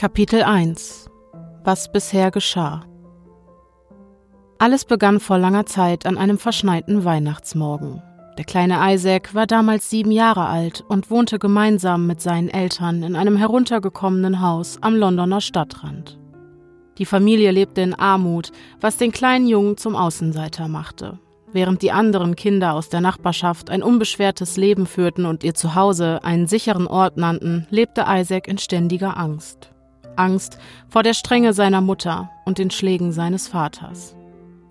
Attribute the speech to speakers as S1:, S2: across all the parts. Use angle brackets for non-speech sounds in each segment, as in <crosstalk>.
S1: Kapitel 1 Was bisher geschah Alles begann vor langer Zeit an einem verschneiten Weihnachtsmorgen. Der kleine Isaac war damals sieben Jahre alt und wohnte gemeinsam mit seinen Eltern in einem heruntergekommenen Haus am Londoner Stadtrand. Die Familie lebte in Armut, was den kleinen Jungen zum Außenseiter machte. Während die anderen Kinder aus der Nachbarschaft ein unbeschwertes Leben führten und ihr Zuhause einen sicheren Ort nannten, lebte Isaac in ständiger Angst. Angst vor der Strenge seiner Mutter und den Schlägen seines Vaters.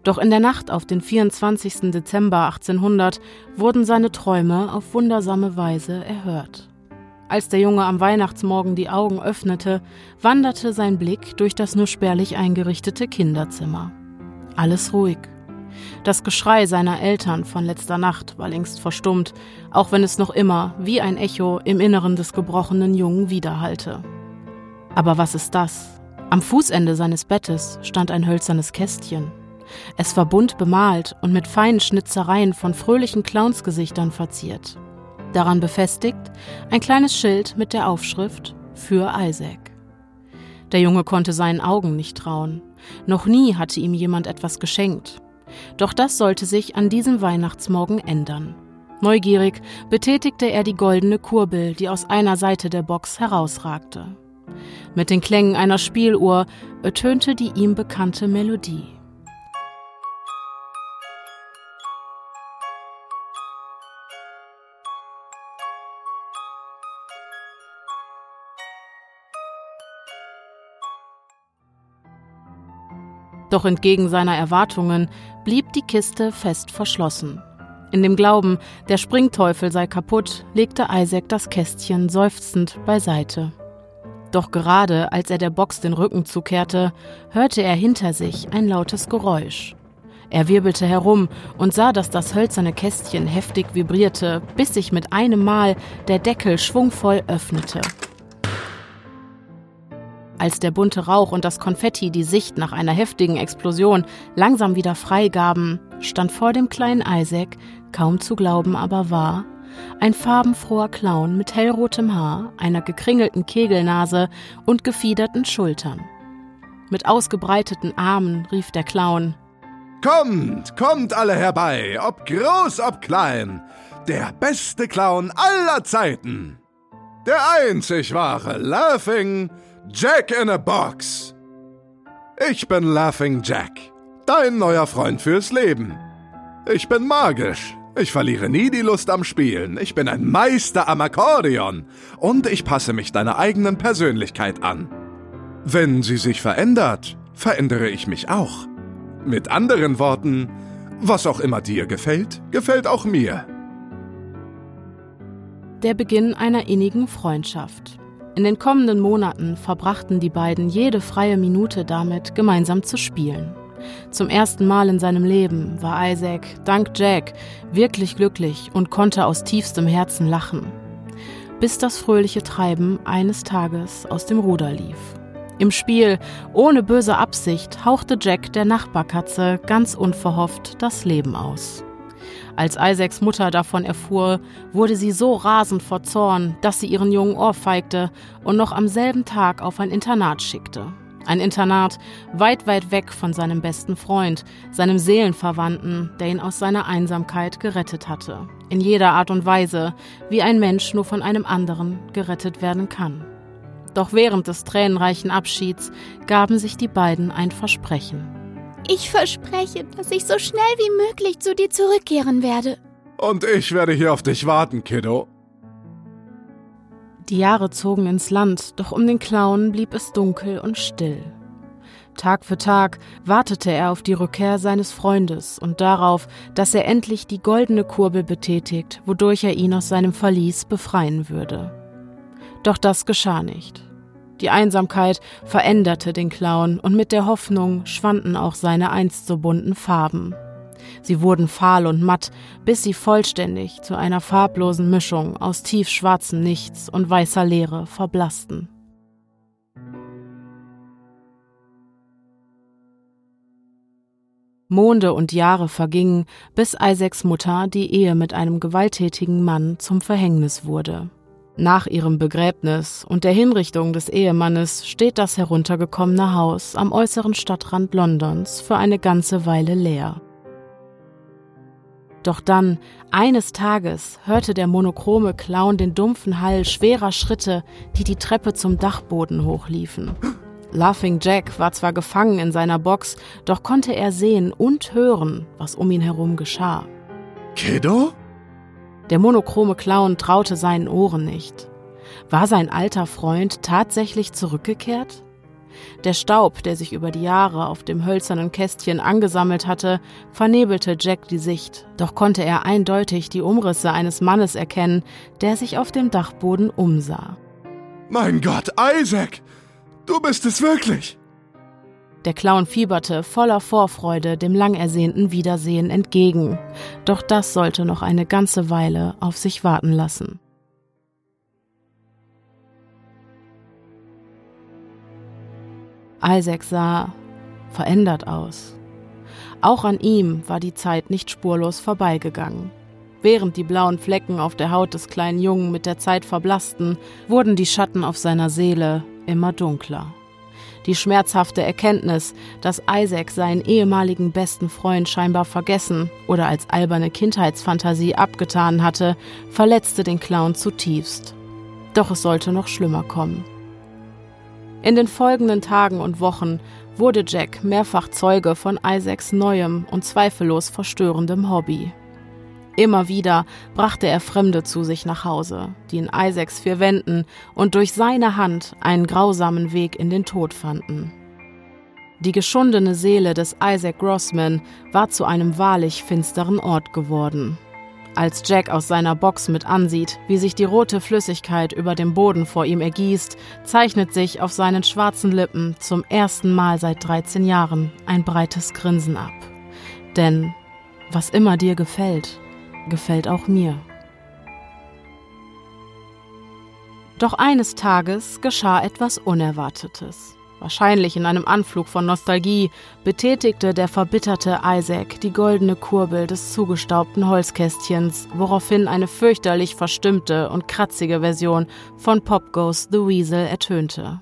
S1: Doch in der Nacht auf den 24. Dezember 1800 wurden seine Träume auf wundersame Weise erhört. Als der Junge am Weihnachtsmorgen die Augen öffnete, wanderte sein Blick durch das nur spärlich eingerichtete Kinderzimmer. Alles ruhig. Das Geschrei seiner Eltern von letzter Nacht war längst verstummt, auch wenn es noch immer wie ein Echo im Inneren des gebrochenen Jungen widerhallte. Aber was ist das? Am Fußende seines Bettes stand ein hölzernes Kästchen. Es war bunt bemalt und mit feinen Schnitzereien von fröhlichen Clownsgesichtern verziert. Daran befestigt ein kleines Schild mit der Aufschrift Für Isaac. Der Junge konnte seinen Augen nicht trauen. Noch nie hatte ihm jemand etwas geschenkt. Doch das sollte sich an diesem Weihnachtsmorgen ändern. Neugierig betätigte er die goldene Kurbel, die aus einer Seite der Box herausragte. Mit den Klängen einer Spieluhr ertönte die ihm bekannte Melodie. Doch entgegen seiner Erwartungen blieb die Kiste fest verschlossen. In dem Glauben, der Springteufel sei kaputt, legte Isaac das Kästchen seufzend beiseite. Doch gerade als er der Box den Rücken zukehrte, hörte er hinter sich ein lautes Geräusch. Er wirbelte herum und sah, dass das hölzerne Kästchen heftig vibrierte, bis sich mit einem Mal der Deckel schwungvoll öffnete. Als der bunte Rauch und das Konfetti die Sicht nach einer heftigen Explosion langsam wieder freigaben, stand vor dem kleinen Isaac, kaum zu glauben aber wahr, ein farbenfroher Clown mit hellrotem Haar, einer gekringelten Kegelnase und gefiederten Schultern. Mit ausgebreiteten Armen rief der Clown
S2: Kommt, kommt alle herbei, ob groß, ob klein, der beste Clown aller Zeiten. Der einzig wahre Laughing Jack in a Box. Ich bin Laughing Jack, dein neuer Freund fürs Leben. Ich bin magisch, ich verliere nie die Lust am Spielen. Ich bin ein Meister am Akkordeon. Und ich passe mich deiner eigenen Persönlichkeit an. Wenn sie sich verändert, verändere ich mich auch. Mit anderen Worten, was auch immer dir gefällt, gefällt auch mir.
S1: Der Beginn einer innigen Freundschaft. In den kommenden Monaten verbrachten die beiden jede freie Minute damit, gemeinsam zu spielen. Zum ersten Mal in seinem Leben war Isaac, dank Jack, wirklich glücklich und konnte aus tiefstem Herzen lachen. Bis das fröhliche Treiben eines Tages aus dem Ruder lief. Im Spiel, ohne böse Absicht, hauchte Jack der Nachbarkatze ganz unverhofft das Leben aus. Als Isaacs Mutter davon erfuhr, wurde sie so rasend vor Zorn, dass sie ihren Jungen ohrfeigte und noch am selben Tag auf ein Internat schickte. Ein Internat weit, weit weg von seinem besten Freund, seinem Seelenverwandten, der ihn aus seiner Einsamkeit gerettet hatte. In jeder Art und Weise, wie ein Mensch nur von einem anderen gerettet werden kann. Doch während des tränenreichen Abschieds gaben sich die beiden ein Versprechen.
S3: Ich verspreche, dass ich so schnell wie möglich zu dir zurückkehren werde.
S2: Und ich werde hier auf dich warten, Kiddo.
S1: Die Jahre zogen ins Land, doch um den Clown blieb es dunkel und still. Tag für Tag wartete er auf die Rückkehr seines Freundes und darauf, dass er endlich die goldene Kurbel betätigt, wodurch er ihn aus seinem Verlies befreien würde. Doch das geschah nicht. Die Einsamkeit veränderte den Clown und mit der Hoffnung schwanden auch seine einst so bunten Farben. Sie wurden fahl und matt, bis sie vollständig zu einer farblosen Mischung aus tiefschwarzem Nichts und weißer Leere verblassten. Monde und Jahre vergingen, bis Isaacs Mutter die Ehe mit einem gewalttätigen Mann zum Verhängnis wurde. Nach ihrem Begräbnis und der Hinrichtung des Ehemannes steht das heruntergekommene Haus am äußeren Stadtrand Londons für eine ganze Weile leer. Doch dann, eines Tages, hörte der monochrome Clown den dumpfen Hall schwerer Schritte, die die Treppe zum Dachboden hochliefen. Laughing Jack war zwar gefangen in seiner Box, doch konnte er sehen und hören, was um ihn herum geschah.
S2: Kiddo?
S1: Der monochrome Clown traute seinen Ohren nicht. War sein alter Freund tatsächlich zurückgekehrt? Der Staub, der sich über die Jahre auf dem hölzernen Kästchen angesammelt hatte, vernebelte Jack die Sicht, doch konnte er eindeutig die Umrisse eines Mannes erkennen, der sich auf dem Dachboden umsah.
S2: Mein Gott, Isaac! Du bist es wirklich!
S1: Der Clown fieberte voller Vorfreude dem lang ersehnten Wiedersehen entgegen, doch das sollte noch eine ganze Weile auf sich warten lassen. Isaac sah verändert aus. Auch an ihm war die Zeit nicht spurlos vorbeigegangen. Während die blauen Flecken auf der Haut des kleinen Jungen mit der Zeit verblassten, wurden die Schatten auf seiner Seele immer dunkler. Die schmerzhafte Erkenntnis, dass Isaac seinen ehemaligen besten Freund scheinbar vergessen oder als alberne Kindheitsfantasie abgetan hatte, verletzte den Clown zutiefst. Doch es sollte noch schlimmer kommen. In den folgenden Tagen und Wochen wurde Jack mehrfach Zeuge von Isaacs neuem und zweifellos verstörendem Hobby. Immer wieder brachte er Fremde zu sich nach Hause, die in Isaacs vier Wänden und durch seine Hand einen grausamen Weg in den Tod fanden. Die geschundene Seele des Isaac Grossman war zu einem wahrlich finsteren Ort geworden. Als Jack aus seiner Box mit ansieht, wie sich die rote Flüssigkeit über dem Boden vor ihm ergießt, zeichnet sich auf seinen schwarzen Lippen zum ersten Mal seit 13 Jahren ein breites Grinsen ab. Denn was immer dir gefällt, gefällt auch mir. Doch eines Tages geschah etwas Unerwartetes. Wahrscheinlich in einem Anflug von Nostalgie betätigte der verbitterte Isaac die goldene Kurbel des zugestaubten Holzkästchens, woraufhin eine fürchterlich verstimmte und kratzige Version von Pop Goes the Weasel ertönte.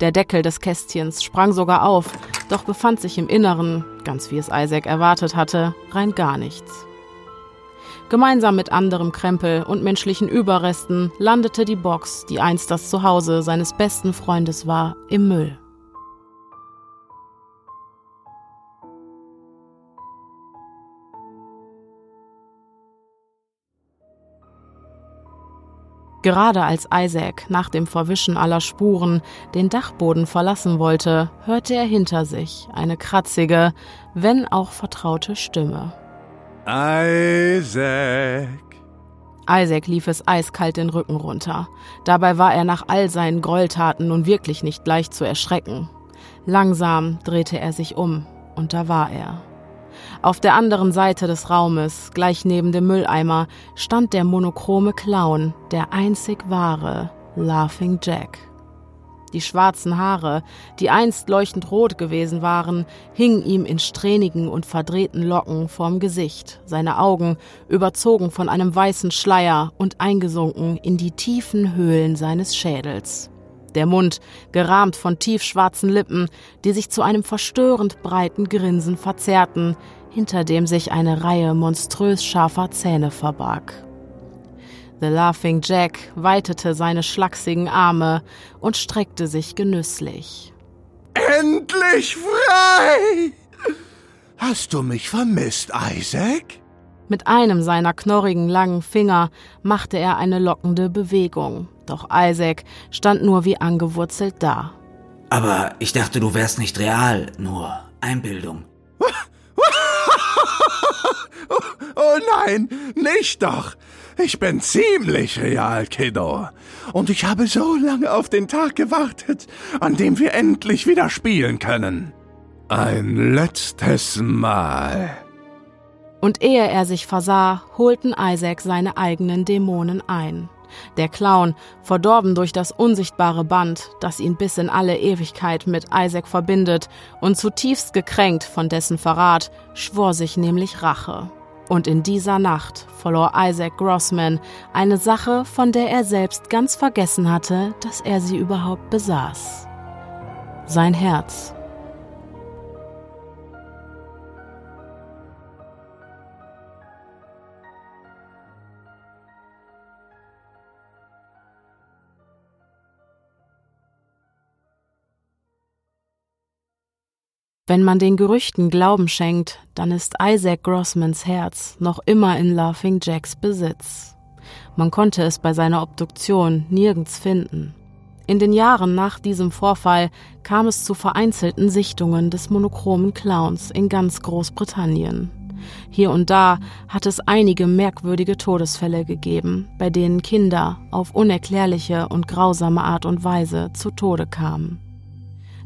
S1: Der Deckel des Kästchens sprang sogar auf, doch befand sich im Inneren, ganz wie es Isaac erwartet hatte, rein gar nichts. Gemeinsam mit anderem Krempel und menschlichen Überresten landete die Box, die einst das Zuhause seines besten Freundes war, im Müll. Gerade als Isaac nach dem Verwischen aller Spuren den Dachboden verlassen wollte, hörte er hinter sich eine kratzige, wenn auch vertraute Stimme.
S2: Isaac.
S1: Isaac lief es eiskalt den Rücken runter. Dabei war er nach all seinen Gräueltaten nun wirklich nicht leicht zu erschrecken. Langsam drehte er sich um, und da war er. Auf der anderen Seite des Raumes, gleich neben dem Mülleimer, stand der monochrome Clown, der einzig wahre Laughing Jack. Die schwarzen Haare, die einst leuchtend rot gewesen waren, hingen ihm in strähnigen und verdrehten Locken vorm Gesicht, seine Augen überzogen von einem weißen Schleier und eingesunken in die tiefen Höhlen seines Schädels. Der Mund gerahmt von tiefschwarzen Lippen, die sich zu einem verstörend breiten Grinsen verzerrten, hinter dem sich eine Reihe monströs scharfer Zähne verbarg. The Laughing Jack weitete seine schlachsigen Arme und streckte sich genüsslich.
S2: Endlich frei! Hast du mich vermisst, Isaac?
S1: Mit einem seiner knorrigen langen Finger machte er eine lockende Bewegung, doch Isaac stand nur wie angewurzelt da.
S4: Aber ich dachte, du wärst nicht real, nur Einbildung. <laughs>
S2: oh nein, nicht doch. Ich bin ziemlich real, Kiddo. Und ich habe so lange auf den Tag gewartet, an dem wir endlich wieder spielen können. Ein letztes Mal.
S1: Und ehe er sich versah, holten Isaac seine eigenen Dämonen ein. Der Clown, verdorben durch das unsichtbare Band, das ihn bis in alle Ewigkeit mit Isaac verbindet und zutiefst gekränkt von dessen Verrat, schwor sich nämlich Rache. Und in dieser Nacht verlor Isaac Grossman eine Sache, von der er selbst ganz vergessen hatte, dass er sie überhaupt besaß. Sein Herz. Wenn man den Gerüchten Glauben schenkt, dann ist Isaac Grossmans Herz noch immer in Laughing Jacks Besitz. Man konnte es bei seiner Obduktion nirgends finden. In den Jahren nach diesem Vorfall kam es zu vereinzelten Sichtungen des monochromen Clowns in ganz Großbritannien. Hier und da hat es einige merkwürdige Todesfälle gegeben, bei denen Kinder auf unerklärliche und grausame Art und Weise zu Tode kamen.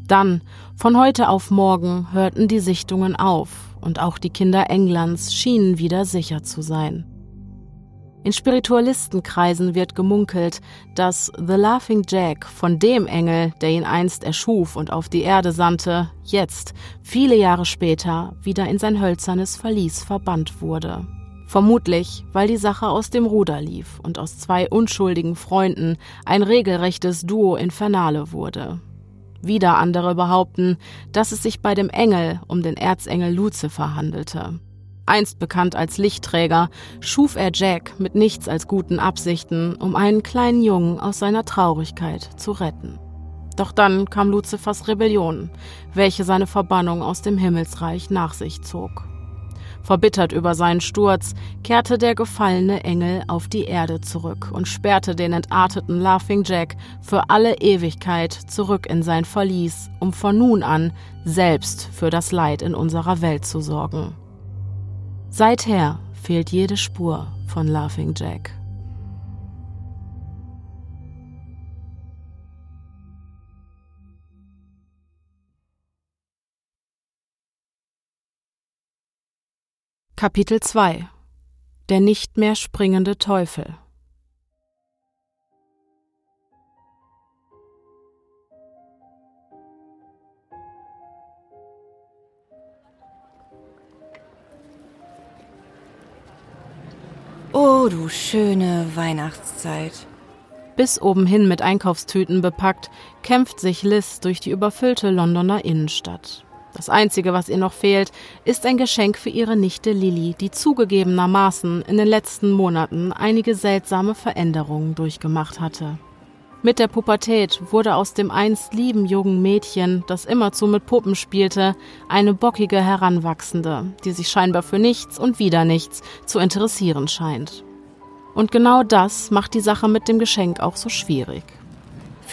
S1: Dann, von heute auf morgen, hörten die Sichtungen auf und auch die Kinder Englands schienen wieder sicher zu sein. In Spiritualistenkreisen wird gemunkelt, dass The Laughing Jack von dem Engel, der ihn einst erschuf und auf die Erde sandte, jetzt, viele Jahre später, wieder in sein hölzernes Verlies verbannt wurde. Vermutlich, weil die Sache aus dem Ruder lief und aus zwei unschuldigen Freunden ein regelrechtes Duo Infernale wurde. Wieder andere behaupten, dass es sich bei dem Engel um den Erzengel Luzifer handelte. Einst bekannt als Lichtträger, schuf er Jack mit nichts als guten Absichten, um einen kleinen Jungen aus seiner Traurigkeit zu retten. Doch dann kam Luzifers Rebellion, welche seine Verbannung aus dem Himmelsreich nach sich zog. Verbittert über seinen Sturz kehrte der gefallene Engel auf die Erde zurück und sperrte den entarteten Laughing Jack für alle Ewigkeit zurück in sein Verlies, um von nun an selbst für das Leid in unserer Welt zu sorgen. Seither fehlt jede Spur von Laughing Jack. Kapitel 2 Der nicht mehr springende Teufel
S5: Oh, du schöne Weihnachtszeit.
S1: Bis oben hin mit Einkaufstüten bepackt, kämpft sich Liz durch die überfüllte Londoner Innenstadt. Das Einzige, was ihr noch fehlt, ist ein Geschenk für ihre Nichte Lilly, die zugegebenermaßen in den letzten Monaten einige seltsame Veränderungen durchgemacht hatte. Mit der Pubertät wurde aus dem einst lieben jungen Mädchen, das immerzu mit Puppen spielte, eine bockige Heranwachsende, die sich scheinbar für nichts und wieder nichts zu interessieren scheint. Und genau das macht die Sache mit dem Geschenk auch so schwierig.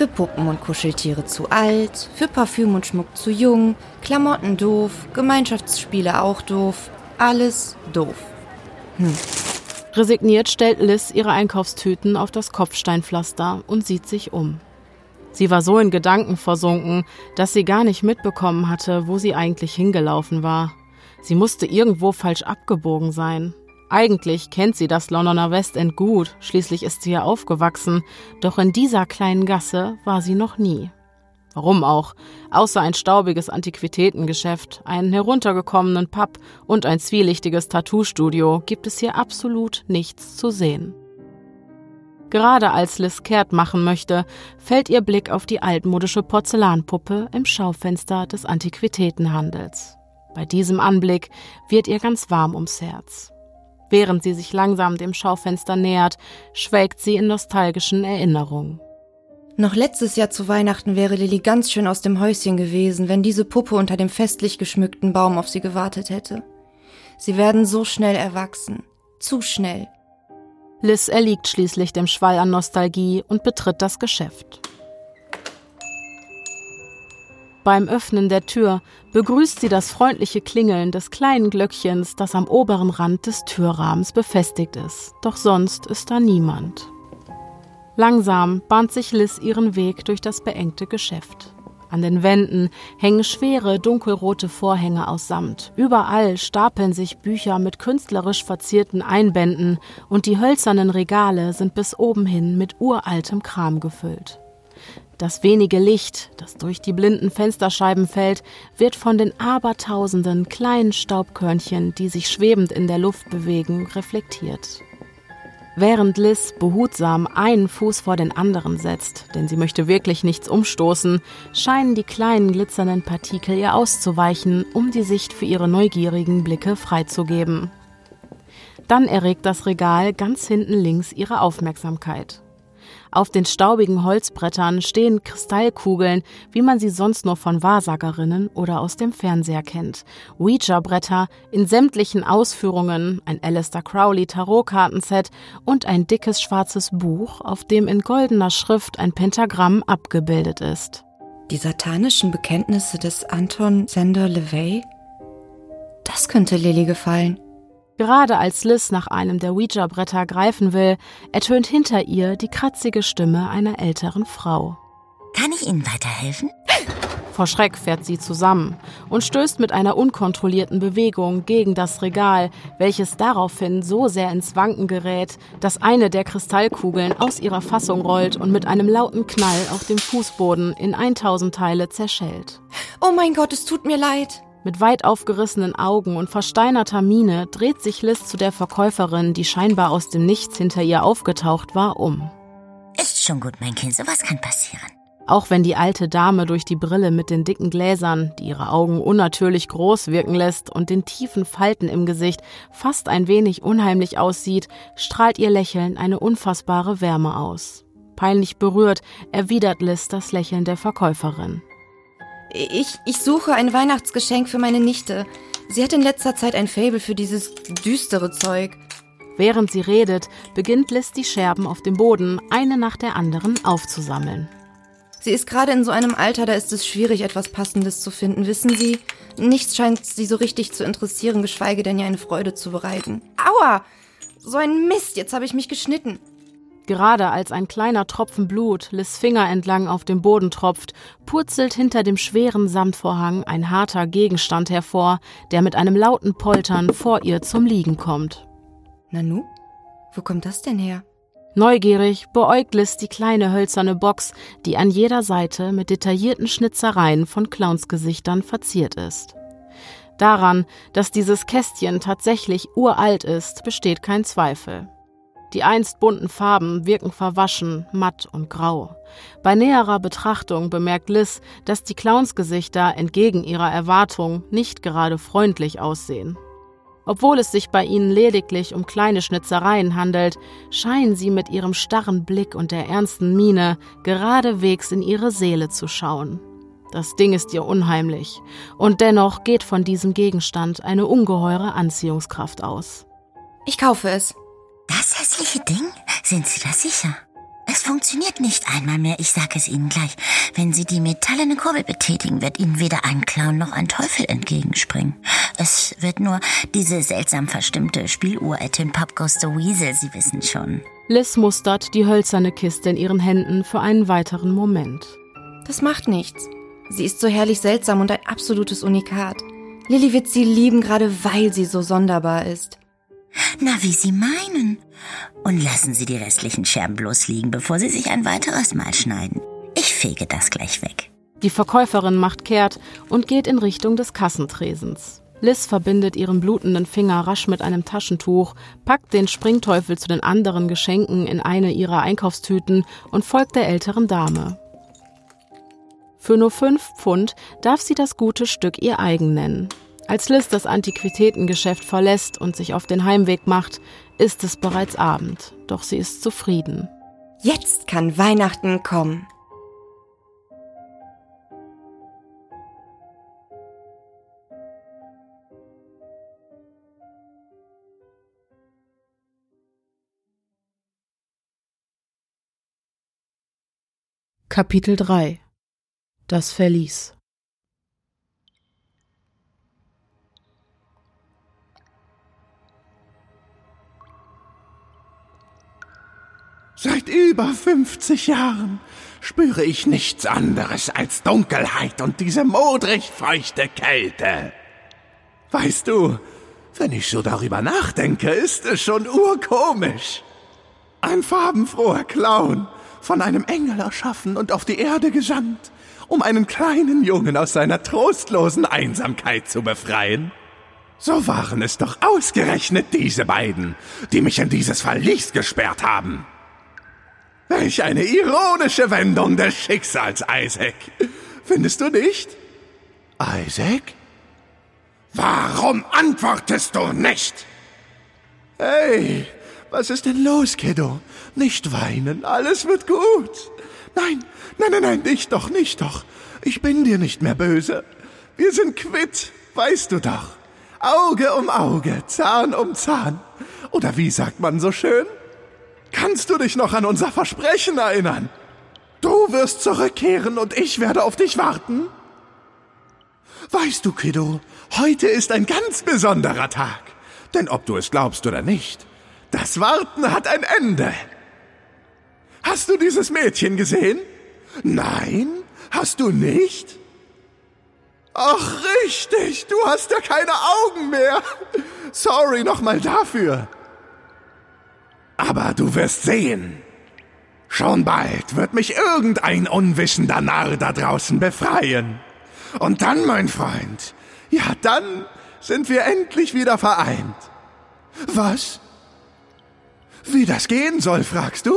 S5: Für Puppen und Kuscheltiere zu alt, für Parfüm und Schmuck zu jung, Klamotten doof, Gemeinschaftsspiele auch doof, alles doof.
S1: Hm. Resigniert stellt Liz ihre Einkaufstüten auf das Kopfsteinpflaster und sieht sich um. Sie war so in Gedanken versunken, dass sie gar nicht mitbekommen hatte, wo sie eigentlich hingelaufen war. Sie musste irgendwo falsch abgebogen sein. Eigentlich kennt sie das Londoner Westend gut, schließlich ist sie ja aufgewachsen, doch in dieser kleinen Gasse war sie noch nie. Warum auch? Außer ein staubiges Antiquitätengeschäft, einen heruntergekommenen Pub und ein zwielichtiges Tattoo-Studio gibt es hier absolut nichts zu sehen. Gerade als Liz kehrt machen möchte, fällt ihr Blick auf die altmodische Porzellanpuppe im Schaufenster des Antiquitätenhandels. Bei diesem Anblick wird ihr ganz warm ums Herz. Während sie sich langsam dem Schaufenster nähert, schwelgt sie in nostalgischen Erinnerungen.
S5: Noch letztes Jahr zu Weihnachten wäre Lilly ganz schön aus dem Häuschen gewesen, wenn diese Puppe unter dem festlich geschmückten Baum auf sie gewartet hätte. Sie werden so schnell erwachsen. Zu schnell.
S1: Liz erliegt schließlich dem Schwall an Nostalgie und betritt das Geschäft. Beim Öffnen der Tür begrüßt sie das freundliche Klingeln des kleinen Glöckchens, das am oberen Rand des Türrahmens befestigt ist. Doch sonst ist da niemand. Langsam bahnt sich Liz ihren Weg durch das beengte Geschäft. An den Wänden hängen schwere dunkelrote Vorhänge aus Samt. Überall stapeln sich Bücher mit künstlerisch verzierten Einbänden und die hölzernen Regale sind bis oben hin mit uraltem Kram gefüllt. Das wenige Licht, das durch die blinden Fensterscheiben fällt, wird von den abertausenden kleinen Staubkörnchen, die sich schwebend in der Luft bewegen, reflektiert. Während Liz behutsam einen Fuß vor den anderen setzt, denn sie möchte wirklich nichts umstoßen, scheinen die kleinen glitzernden Partikel ihr auszuweichen, um die Sicht für ihre neugierigen Blicke freizugeben. Dann erregt das Regal ganz hinten links ihre Aufmerksamkeit. Auf den staubigen Holzbrettern stehen Kristallkugeln, wie man sie sonst nur von Wahrsagerinnen oder aus dem Fernseher kennt. Ouija-Bretter in sämtlichen Ausführungen, ein Alistair Crowley Tarotkartenset und ein dickes schwarzes Buch, auf dem in goldener Schrift ein Pentagramm abgebildet ist.
S5: Die satanischen Bekenntnisse des Anton Sender LeVay? Das könnte Lilly gefallen.
S1: Gerade als Liz nach einem der Ouija-Bretter greifen will, ertönt hinter ihr die kratzige Stimme einer älteren Frau.
S6: Kann ich Ihnen weiterhelfen?
S1: Vor Schreck fährt sie zusammen und stößt mit einer unkontrollierten Bewegung gegen das Regal, welches daraufhin so sehr ins Wanken gerät, dass eine der Kristallkugeln aus ihrer Fassung rollt und mit einem lauten Knall auf dem Fußboden in 1000 Teile zerschellt.
S5: Oh mein Gott, es tut mir leid.
S1: Mit weit aufgerissenen Augen und versteinerter Miene dreht sich Liz zu der Verkäuferin, die scheinbar aus dem Nichts hinter ihr aufgetaucht war, um.
S6: Ist schon gut, mein Kind, sowas kann passieren.
S1: Auch wenn die alte Dame durch die Brille mit den dicken Gläsern, die ihre Augen unnatürlich groß wirken lässt und den tiefen Falten im Gesicht fast ein wenig unheimlich aussieht, strahlt ihr Lächeln eine unfassbare Wärme aus. Peinlich berührt erwidert Liz das Lächeln der Verkäuferin.
S5: Ich, ich suche ein Weihnachtsgeschenk für meine Nichte. Sie hat in letzter Zeit ein Faible für dieses düstere Zeug.
S1: Während sie redet, beginnt Liz die Scherben auf dem Boden eine nach der anderen aufzusammeln.
S5: Sie ist gerade in so einem Alter, da ist es schwierig, etwas Passendes zu finden, wissen Sie? Nichts scheint sie so richtig zu interessieren, geschweige denn ihr eine Freude zu bereiten. Aua! So ein Mist, jetzt habe ich mich geschnitten.
S1: Gerade als ein kleiner Tropfen Blut Liz Finger entlang auf dem Boden tropft, purzelt hinter dem schweren Samtvorhang ein harter Gegenstand hervor, der mit einem lauten Poltern vor ihr zum Liegen kommt.
S5: Nanu? Wo kommt das denn her?
S1: Neugierig beäugt Liz die kleine hölzerne Box, die an jeder Seite mit detaillierten Schnitzereien von Clownsgesichtern verziert ist. Daran, dass dieses Kästchen tatsächlich uralt ist, besteht kein Zweifel. Die einst bunten Farben wirken verwaschen, matt und grau. Bei näherer Betrachtung bemerkt Liz, dass die Clownsgesichter entgegen ihrer Erwartung nicht gerade freundlich aussehen. Obwohl es sich bei ihnen lediglich um kleine Schnitzereien handelt, scheinen sie mit ihrem starren Blick und der ernsten Miene geradewegs in ihre Seele zu schauen. Das Ding ist ihr unheimlich, und dennoch geht von diesem Gegenstand eine ungeheure Anziehungskraft aus.
S5: Ich kaufe es.
S6: Das hässliche Ding? Sind Sie da sicher? Es funktioniert nicht einmal mehr, ich sage es Ihnen gleich. Wenn Sie die metallene Kurbel betätigen, wird Ihnen weder ein Clown noch ein Teufel entgegenspringen. Es wird nur diese seltsam verstimmte Spieluhr at den Pop Goes the Weasel, Sie wissen schon.
S1: Liz mustert die hölzerne Kiste in ihren Händen für einen weiteren Moment.
S5: Das macht nichts. Sie ist so herrlich seltsam und ein absolutes Unikat. Lilly wird sie lieben, gerade weil sie so sonderbar ist.
S6: Na, wie Sie meinen. Und lassen Sie die restlichen Scherben bloß liegen, bevor Sie sich ein weiteres Mal schneiden. Ich fege das gleich weg.
S1: Die Verkäuferin macht kehrt und geht in Richtung des Kassentresens. Liz verbindet ihren blutenden Finger rasch mit einem Taschentuch, packt den Springteufel zu den anderen Geschenken in eine ihrer Einkaufstüten und folgt der älteren Dame. Für nur fünf Pfund darf sie das gute Stück ihr eigen nennen. Als Liz das Antiquitätengeschäft verlässt und sich auf den Heimweg macht, ist es bereits Abend, doch sie ist zufrieden.
S5: Jetzt kann Weihnachten kommen.
S1: Kapitel 3 Das Verlies
S2: Seit über 50 Jahren spüre ich nichts anderes als Dunkelheit und diese modrig feuchte Kälte. Weißt du, wenn ich so darüber nachdenke, ist es schon urkomisch. Ein farbenfroher Clown, von einem Engel erschaffen und auf die Erde gesandt, um einen kleinen Jungen aus seiner trostlosen Einsamkeit zu befreien. So waren es doch ausgerechnet diese beiden, die mich in dieses Verlies gesperrt haben. Welch eine ironische Wendung des Schicksals, Isaac. Findest du nicht? Isaac? Warum antwortest du nicht? Hey, was ist denn los, Kiddo? Nicht weinen, alles wird gut. Nein, nein, nein, nein, nicht doch, nicht doch. Ich bin dir nicht mehr böse. Wir sind quitt, weißt du doch. Auge um Auge, Zahn um Zahn. Oder wie sagt man so schön? Kannst du dich noch an unser Versprechen erinnern? Du wirst zurückkehren und ich werde auf dich warten? Weißt du, Kiddo, heute ist ein ganz besonderer Tag. Denn ob du es glaubst oder nicht, das Warten hat ein Ende. Hast du dieses Mädchen gesehen? Nein? Hast du nicht? Ach, richtig, du hast ja keine Augen mehr. Sorry nochmal dafür. Aber du wirst sehen. Schon bald wird mich irgendein unwissender Narr da draußen befreien. Und dann, mein Freund, ja, dann sind wir endlich wieder vereint. Was? Wie das gehen soll, fragst du?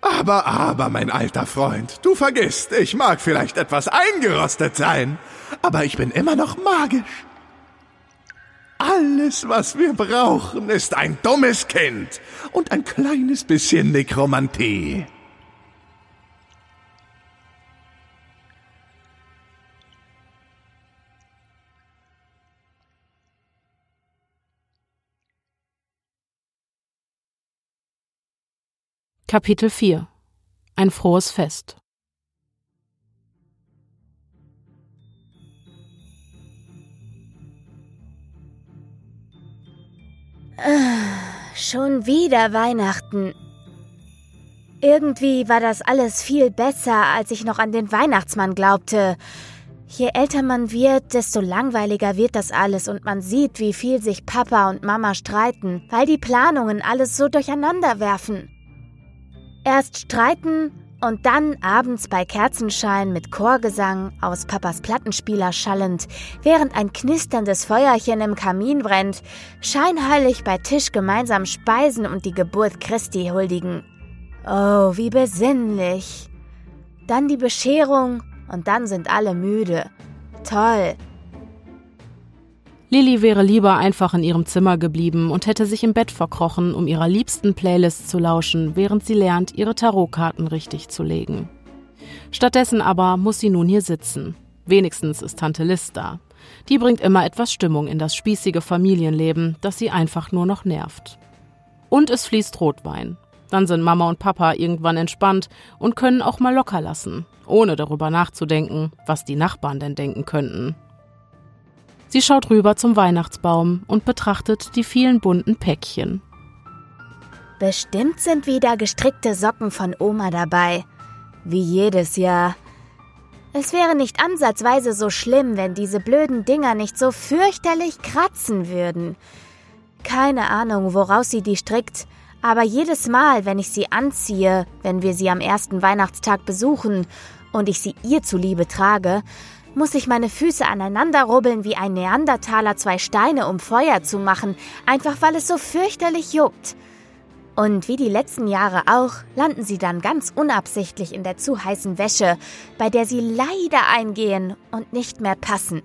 S2: Aber, aber, mein alter Freund, du vergisst, ich mag vielleicht etwas eingerostet sein, aber ich bin immer noch magisch. Alles, was wir brauchen, ist ein dummes Kind und ein kleines bisschen Nekromantie.
S1: Kapitel 4 Ein frohes Fest
S3: Schon wieder Weihnachten. Irgendwie war das alles viel besser, als ich noch an den Weihnachtsmann glaubte. Je älter man wird, desto langweiliger wird das alles und man sieht, wie viel sich Papa und Mama streiten, weil die Planungen alles so durcheinander werfen. Erst streiten und dann abends bei Kerzenschein mit Chorgesang aus Papas Plattenspieler schallend, während ein knisterndes Feuerchen im Kamin brennt, scheinheilig bei Tisch gemeinsam speisen und die Geburt Christi huldigen. Oh, wie besinnlich. Dann die Bescherung und dann sind alle müde. Toll.
S1: Lilly wäre lieber einfach in ihrem Zimmer geblieben und hätte sich im Bett verkrochen, um ihrer liebsten Playlist zu lauschen, während sie lernt, ihre Tarotkarten richtig zu legen. Stattdessen aber muss sie nun hier sitzen. Wenigstens ist Tante Liz da. Die bringt immer etwas Stimmung in das spießige Familienleben, das sie einfach nur noch nervt. Und es fließt Rotwein. Dann sind Mama und Papa irgendwann entspannt und können auch mal locker lassen, ohne darüber nachzudenken, was die Nachbarn denn denken könnten. Sie schaut rüber zum Weihnachtsbaum und betrachtet die vielen bunten Päckchen.
S3: Bestimmt sind wieder gestrickte Socken von Oma dabei. Wie jedes Jahr. Es wäre nicht ansatzweise so schlimm, wenn diese blöden Dinger nicht so fürchterlich kratzen würden. Keine Ahnung, woraus sie die strickt, aber jedes Mal, wenn ich sie anziehe, wenn wir sie am ersten Weihnachtstag besuchen und ich sie ihr zuliebe trage, muss ich meine Füße aneinander rubbeln wie ein Neandertaler zwei Steine, um Feuer zu machen, einfach weil es so fürchterlich juckt. Und wie die letzten Jahre auch, landen sie dann ganz unabsichtlich in der zu heißen Wäsche, bei der sie leider eingehen und nicht mehr passen.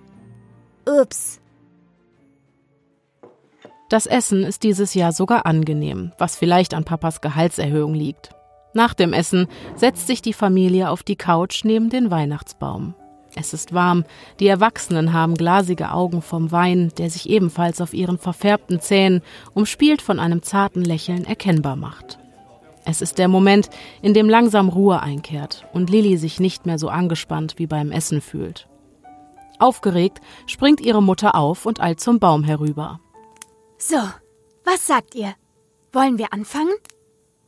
S3: Ups.
S1: Das Essen ist dieses Jahr sogar angenehm, was vielleicht an Papas Gehaltserhöhung liegt. Nach dem Essen setzt sich die Familie auf die Couch neben den Weihnachtsbaum. Es ist warm, die Erwachsenen haben glasige Augen vom Wein, der sich ebenfalls auf ihren verfärbten Zähnen, umspielt von einem zarten Lächeln, erkennbar macht. Es ist der Moment, in dem langsam Ruhe einkehrt und Lilly sich nicht mehr so angespannt wie beim Essen fühlt. Aufgeregt springt ihre Mutter auf und eilt zum Baum herüber.
S3: So, was sagt ihr? Wollen wir anfangen?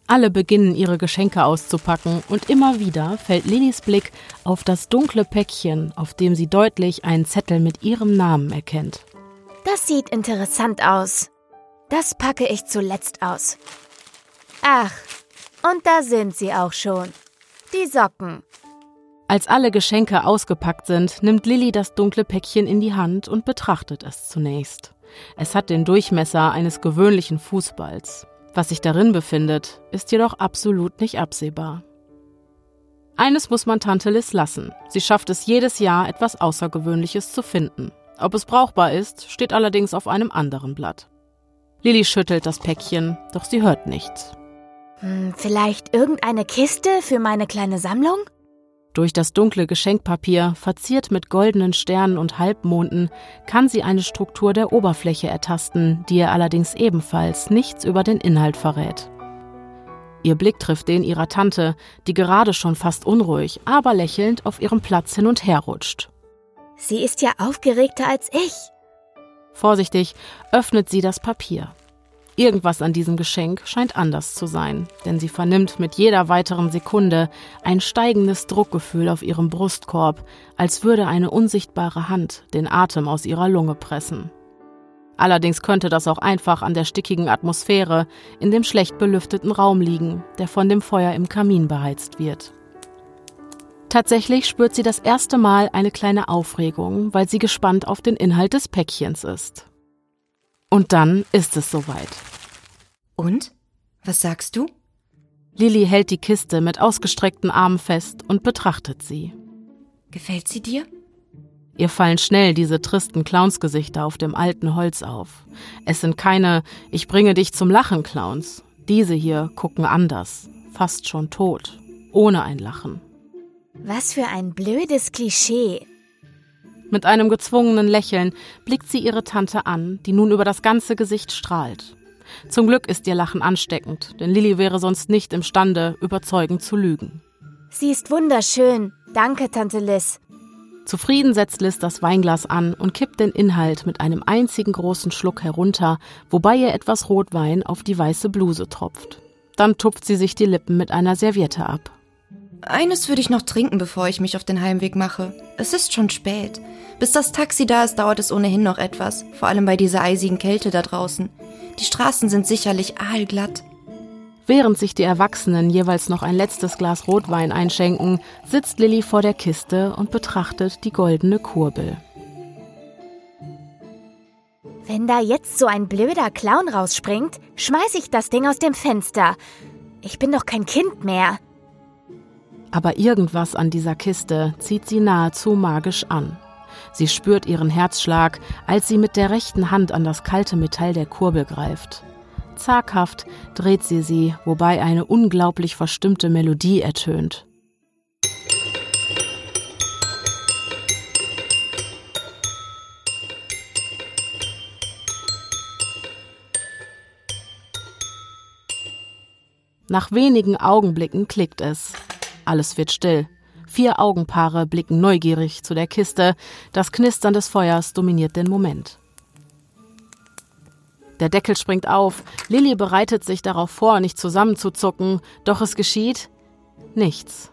S1: Alle beginnen ihre Geschenke auszupacken und immer wieder fällt Lillys Blick auf das dunkle Päckchen, auf dem sie deutlich einen Zettel mit ihrem Namen erkennt.
S3: Das sieht interessant aus. Das packe ich zuletzt aus. Ach, und da sind sie auch schon. Die Socken.
S1: Als alle Geschenke ausgepackt sind, nimmt Lilly das dunkle Päckchen in die Hand und betrachtet es zunächst. Es hat den Durchmesser eines gewöhnlichen Fußballs. Was sich darin befindet, ist jedoch absolut nicht absehbar. Eines muss man Tante Liz lassen. Sie schafft es jedes Jahr, etwas Außergewöhnliches zu finden. Ob es brauchbar ist, steht allerdings auf einem anderen Blatt. Lilly schüttelt das Päckchen, doch sie hört nichts.
S3: Hm, vielleicht irgendeine Kiste für meine kleine Sammlung?
S1: Durch das dunkle Geschenkpapier, verziert mit goldenen Sternen und Halbmonden, kann sie eine Struktur der Oberfläche ertasten, die ihr allerdings ebenfalls nichts über den Inhalt verrät. Ihr Blick trifft den ihrer Tante, die gerade schon fast unruhig, aber lächelnd auf ihrem Platz hin und her rutscht.
S3: Sie ist ja aufgeregter als ich.
S1: Vorsichtig öffnet sie das Papier. Irgendwas an diesem Geschenk scheint anders zu sein, denn sie vernimmt mit jeder weiteren Sekunde ein steigendes Druckgefühl auf ihrem Brustkorb, als würde eine unsichtbare Hand den Atem aus ihrer Lunge pressen. Allerdings könnte das auch einfach an der stickigen Atmosphäre in dem schlecht belüfteten Raum liegen, der von dem Feuer im Kamin beheizt wird. Tatsächlich spürt sie das erste Mal eine kleine Aufregung, weil sie gespannt auf den Inhalt des Päckchens ist. Und dann ist es soweit.
S5: Und? Was sagst du?
S1: Lilly hält die Kiste mit ausgestreckten Armen fest und betrachtet sie.
S5: Gefällt sie dir?
S1: Ihr fallen schnell diese tristen Clownsgesichter auf dem alten Holz auf. Es sind keine Ich bringe dich zum Lachen Clowns. Diese hier gucken anders, fast schon tot, ohne ein Lachen.
S3: Was für ein blödes Klischee.
S1: Mit einem gezwungenen Lächeln blickt sie ihre Tante an, die nun über das ganze Gesicht strahlt. Zum Glück ist ihr Lachen ansteckend, denn Lilly wäre sonst nicht imstande, überzeugend zu lügen.
S3: Sie ist wunderschön. Danke, Tante Liz.
S1: Zufrieden setzt Liz das Weinglas an und kippt den Inhalt mit einem einzigen großen Schluck herunter, wobei ihr etwas Rotwein auf die weiße Bluse tropft. Dann tupft sie sich die Lippen mit einer Serviette ab.
S5: Eines würde ich noch trinken, bevor ich mich auf den Heimweg mache. Es ist schon spät. Bis das Taxi da ist, dauert es ohnehin noch etwas, vor allem bei dieser eisigen Kälte da draußen. Die Straßen sind sicherlich aalglatt.
S1: Während sich die Erwachsenen jeweils noch ein letztes Glas Rotwein einschenken, sitzt Lilly vor der Kiste und betrachtet die goldene Kurbel.
S3: Wenn da jetzt so ein blöder Clown rausspringt, schmeiß ich das Ding aus dem Fenster. Ich bin doch kein Kind mehr.
S1: Aber irgendwas an dieser Kiste zieht sie nahezu magisch an. Sie spürt ihren Herzschlag, als sie mit der rechten Hand an das kalte Metall der Kurbel greift. Zaghaft dreht sie sie, wobei eine unglaublich verstimmte Melodie ertönt. Nach wenigen Augenblicken klickt es. Alles wird still. Vier Augenpaare blicken neugierig zu der Kiste. Das Knistern des Feuers dominiert den Moment. Der Deckel springt auf. Lilly bereitet sich darauf vor, nicht zusammenzuzucken. Doch es geschieht nichts.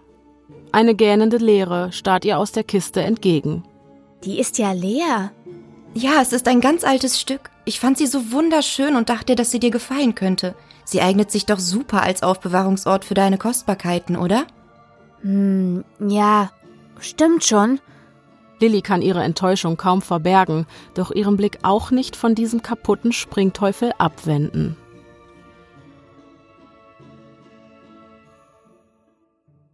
S1: Eine gähnende Leere starrt ihr aus der Kiste entgegen.
S3: Die ist ja leer.
S5: Ja, es ist ein ganz altes Stück. Ich fand sie so wunderschön und dachte, dass sie dir gefallen könnte. Sie eignet sich doch super als Aufbewahrungsort für deine Kostbarkeiten, oder?
S3: Hm, ja, stimmt schon.
S1: Lilly kann ihre Enttäuschung kaum verbergen, doch ihren Blick auch nicht von diesem kaputten Springteufel abwenden.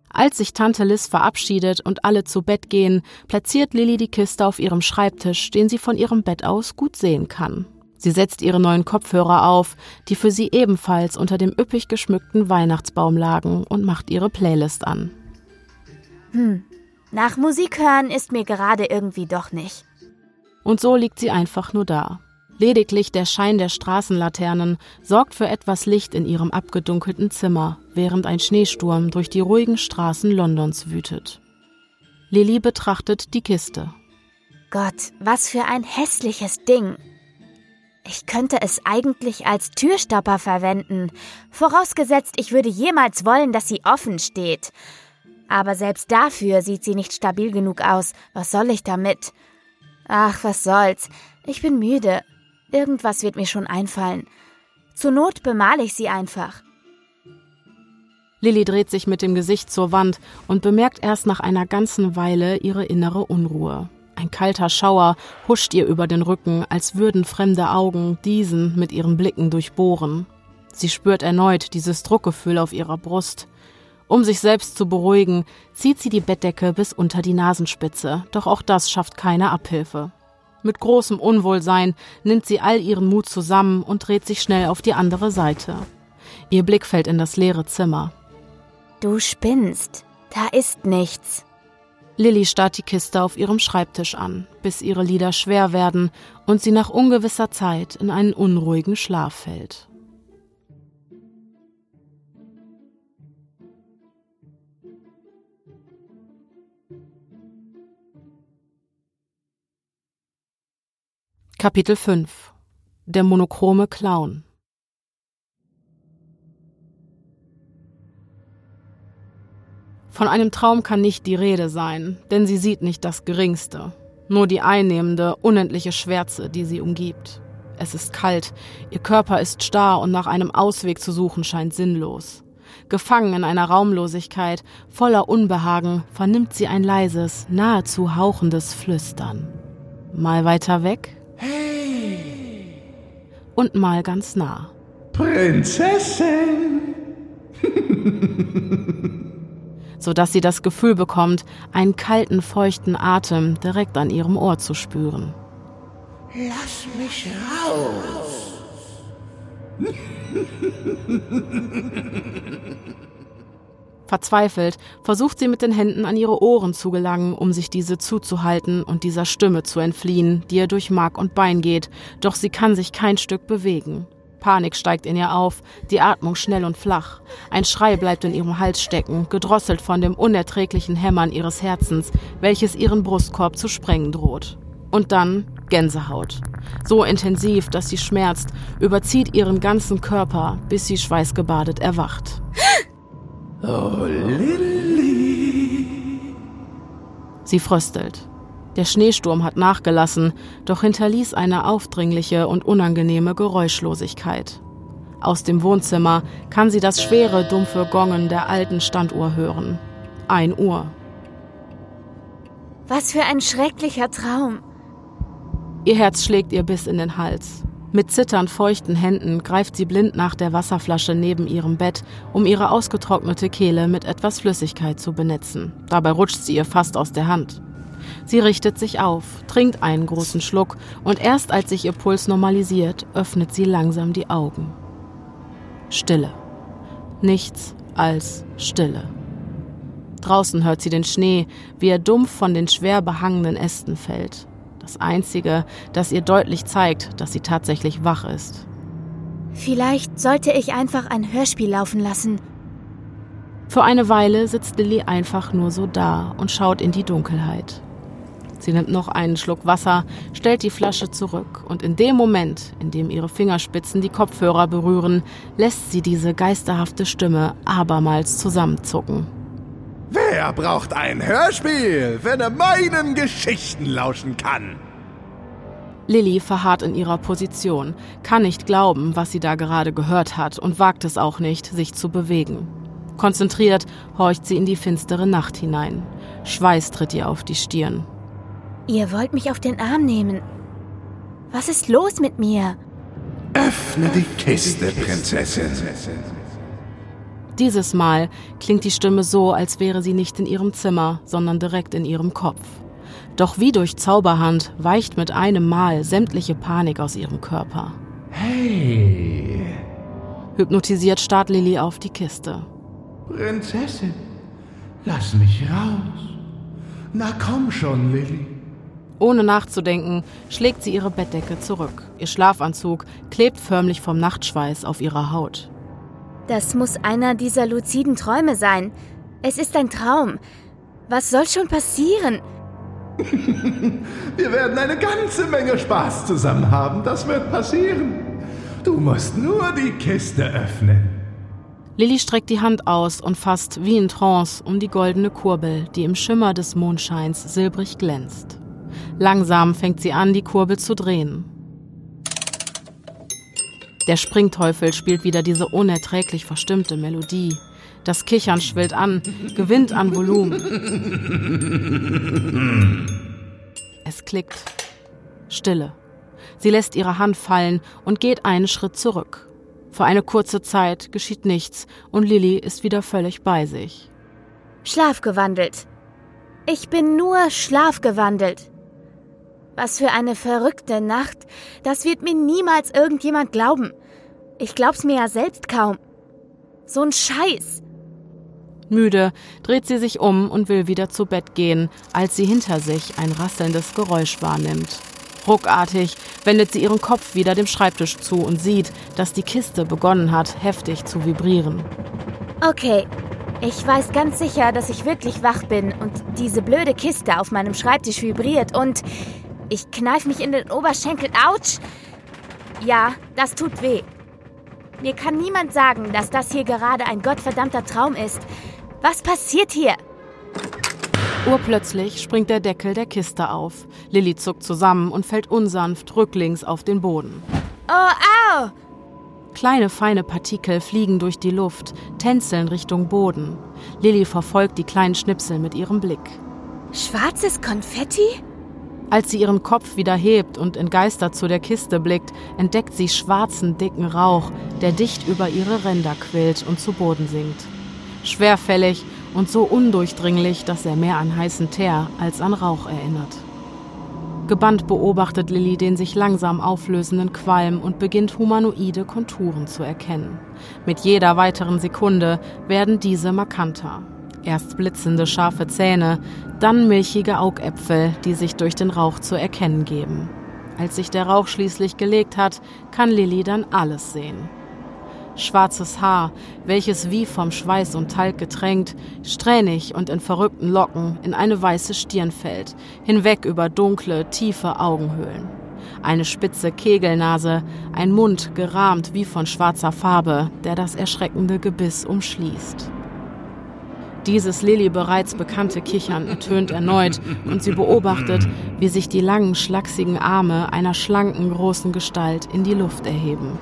S1: Als sich Tante Liz verabschiedet und alle zu Bett gehen, platziert Lilly die Kiste auf ihrem Schreibtisch, den sie von ihrem Bett aus gut sehen kann. Sie setzt ihre neuen Kopfhörer auf, die für sie ebenfalls unter dem üppig geschmückten Weihnachtsbaum lagen, und macht ihre Playlist an.
S3: Hm, nach Musik hören ist mir gerade irgendwie doch nicht.
S1: Und so liegt sie einfach nur da. Lediglich der Schein der Straßenlaternen sorgt für etwas Licht in ihrem abgedunkelten Zimmer, während ein Schneesturm durch die ruhigen Straßen Londons wütet. Lilly betrachtet die Kiste.
S3: Gott, was für ein hässliches Ding. Ich könnte es eigentlich als Türstopper verwenden, vorausgesetzt, ich würde jemals wollen, dass sie offen steht. Aber selbst dafür sieht sie nicht stabil genug aus. Was soll ich damit? Ach, was soll's. Ich bin müde. Irgendwas wird mir schon einfallen. Zur Not bemale ich sie einfach.
S1: Lilly dreht sich mit dem Gesicht zur Wand und bemerkt erst nach einer ganzen Weile ihre innere Unruhe. Ein kalter Schauer huscht ihr über den Rücken, als würden fremde Augen diesen mit ihren Blicken durchbohren. Sie spürt erneut dieses Druckgefühl auf ihrer Brust. Um sich selbst zu beruhigen, zieht sie die Bettdecke bis unter die Nasenspitze, doch auch das schafft keine Abhilfe. Mit großem Unwohlsein nimmt sie all ihren Mut zusammen und dreht sich schnell auf die andere Seite. Ihr Blick fällt in das leere Zimmer.
S3: Du spinnst. Da ist nichts.
S1: Lilly starrt die Kiste auf ihrem Schreibtisch an, bis ihre Lider schwer werden und sie nach ungewisser Zeit in einen unruhigen Schlaf fällt. Kapitel 5 Der monochrome Clown Von einem Traum kann nicht die Rede sein, denn sie sieht nicht das Geringste, nur die einnehmende, unendliche Schwärze, die sie umgibt. Es ist kalt, ihr Körper ist starr und nach einem Ausweg zu suchen scheint sinnlos. Gefangen in einer Raumlosigkeit, voller Unbehagen, vernimmt sie ein leises, nahezu hauchendes Flüstern. Mal weiter weg. Und mal ganz nah.
S2: Prinzessin! <laughs>
S1: sodass sie das Gefühl bekommt, einen kalten, feuchten Atem direkt an ihrem Ohr zu spüren.
S2: Lass mich raus! <laughs>
S1: Verzweifelt versucht sie mit den Händen an ihre Ohren zu gelangen, um sich diese zuzuhalten und dieser Stimme zu entfliehen, die ihr durch Mark und Bein geht, doch sie kann sich kein Stück bewegen. Panik steigt in ihr auf, die Atmung schnell und flach. Ein Schrei bleibt in ihrem Hals stecken, gedrosselt von dem unerträglichen Hämmern ihres Herzens, welches ihren Brustkorb zu sprengen droht. Und dann Gänsehaut. So intensiv, dass sie schmerzt, überzieht ihren ganzen Körper, bis sie schweißgebadet erwacht. <laughs>
S2: Oh, Lilly.
S1: Sie fröstelt. Der Schneesturm hat nachgelassen, doch hinterließ eine aufdringliche und unangenehme Geräuschlosigkeit. Aus dem Wohnzimmer kann sie das schwere, dumpfe Gongen der alten Standuhr hören. Ein Uhr.
S3: Was für ein schrecklicher Traum.
S1: Ihr Herz schlägt ihr bis in den Hals. Mit zitternd feuchten Händen greift sie blind nach der Wasserflasche neben ihrem Bett, um ihre ausgetrocknete Kehle mit etwas Flüssigkeit zu benetzen. Dabei rutscht sie ihr fast aus der Hand. Sie richtet sich auf, trinkt einen großen Schluck und erst als sich ihr Puls normalisiert, öffnet sie langsam die Augen. Stille. Nichts als Stille. Draußen hört sie den Schnee, wie er dumpf von den schwer behangenen Ästen fällt. Das Einzige, das ihr deutlich zeigt, dass sie tatsächlich wach ist.
S3: Vielleicht sollte ich einfach ein Hörspiel laufen lassen.
S1: Für eine Weile sitzt Lilly einfach nur so da und schaut in die Dunkelheit. Sie nimmt noch einen Schluck Wasser, stellt die Flasche zurück und in dem Moment, in dem ihre Fingerspitzen die Kopfhörer berühren, lässt sie diese geisterhafte Stimme abermals zusammenzucken.
S2: Wer braucht ein Hörspiel, wenn er meinen Geschichten lauschen kann?
S1: Lilly verharrt in ihrer Position, kann nicht glauben, was sie da gerade gehört hat und wagt es auch nicht, sich zu bewegen. Konzentriert horcht sie in die finstere Nacht hinein. Schweiß tritt ihr auf die Stirn.
S3: Ihr wollt mich auf den Arm nehmen. Was ist los mit mir?
S2: Öffne die Kiste, Prinzessin.
S1: Dieses Mal klingt die Stimme so, als wäre sie nicht in ihrem Zimmer, sondern direkt in ihrem Kopf. Doch wie durch Zauberhand weicht mit einem Mal sämtliche Panik aus ihrem Körper.
S2: Hey.
S1: Hypnotisiert starrt Lilly auf die Kiste.
S2: Prinzessin, lass mich raus. Na komm schon, Lilly.
S1: Ohne nachzudenken, schlägt sie ihre Bettdecke zurück. Ihr Schlafanzug klebt förmlich vom Nachtschweiß auf ihrer Haut.
S3: Das muss einer dieser luziden Träume sein. Es ist ein Traum. Was soll schon passieren? <laughs>
S2: Wir werden eine ganze Menge Spaß zusammen haben. Das wird passieren. Du musst nur die Kiste öffnen.
S1: Lilly streckt die Hand aus und fasst wie in Trance um die goldene Kurbel, die im Schimmer des Mondscheins silbrig glänzt. Langsam fängt sie an, die Kurbel zu drehen. Der Springteufel spielt wieder diese unerträglich verstimmte Melodie. Das Kichern schwillt an, gewinnt an Volumen. Es klickt. Stille. Sie lässt ihre Hand fallen und geht einen Schritt zurück. Für eine kurze Zeit geschieht nichts und Lilly ist wieder völlig bei sich.
S3: Schlafgewandelt. Ich bin nur schlafgewandelt. Was für eine verrückte Nacht. Das wird mir niemals irgendjemand glauben. Ich glaub's mir ja selbst kaum. So ein Scheiß.
S1: Müde dreht sie sich um und will wieder zu Bett gehen, als sie hinter sich ein rasselndes Geräusch wahrnimmt. Ruckartig wendet sie ihren Kopf wieder dem Schreibtisch zu und sieht, dass die Kiste begonnen hat, heftig zu vibrieren.
S3: Okay, ich weiß ganz sicher, dass ich wirklich wach bin und diese blöde Kiste auf meinem Schreibtisch vibriert und ich kneif mich in den Oberschenkel. Autsch! Ja, das tut weh. Mir kann niemand sagen, dass das hier gerade ein gottverdammter Traum ist. Was passiert hier?
S1: Urplötzlich springt der Deckel der Kiste auf. Lilly zuckt zusammen und fällt unsanft rücklings auf den Boden.
S3: Oh, au!
S1: Kleine, feine Partikel fliegen durch die Luft, tänzeln Richtung Boden. Lilly verfolgt die kleinen Schnipsel mit ihrem Blick.
S3: Schwarzes Konfetti?
S1: Als sie ihren Kopf wieder hebt und entgeistert zu der Kiste blickt, entdeckt sie schwarzen, dicken Rauch, der dicht über ihre Ränder quillt und zu Boden sinkt. Schwerfällig und so undurchdringlich, dass er mehr an heißen Teer als an Rauch erinnert. Gebannt beobachtet Lilly den sich langsam auflösenden Qualm und beginnt humanoide Konturen zu erkennen. Mit jeder weiteren Sekunde werden diese markanter. Erst blitzende scharfe Zähne, dann milchige Augäpfel, die sich durch den Rauch zu erkennen geben. Als sich der Rauch schließlich gelegt hat, kann Lilly dann alles sehen. Schwarzes Haar, welches wie vom Schweiß und Talg getränkt, strähnig und in verrückten Locken in eine weiße Stirn fällt, hinweg über dunkle, tiefe Augenhöhlen. Eine spitze Kegelnase, ein Mund gerahmt wie von schwarzer Farbe, der das erschreckende Gebiss umschließt. Dieses Lilly bereits bekannte Kichern ertönt erneut und sie beobachtet, wie sich die langen, schlachsigen Arme einer schlanken, großen Gestalt in die Luft erheben.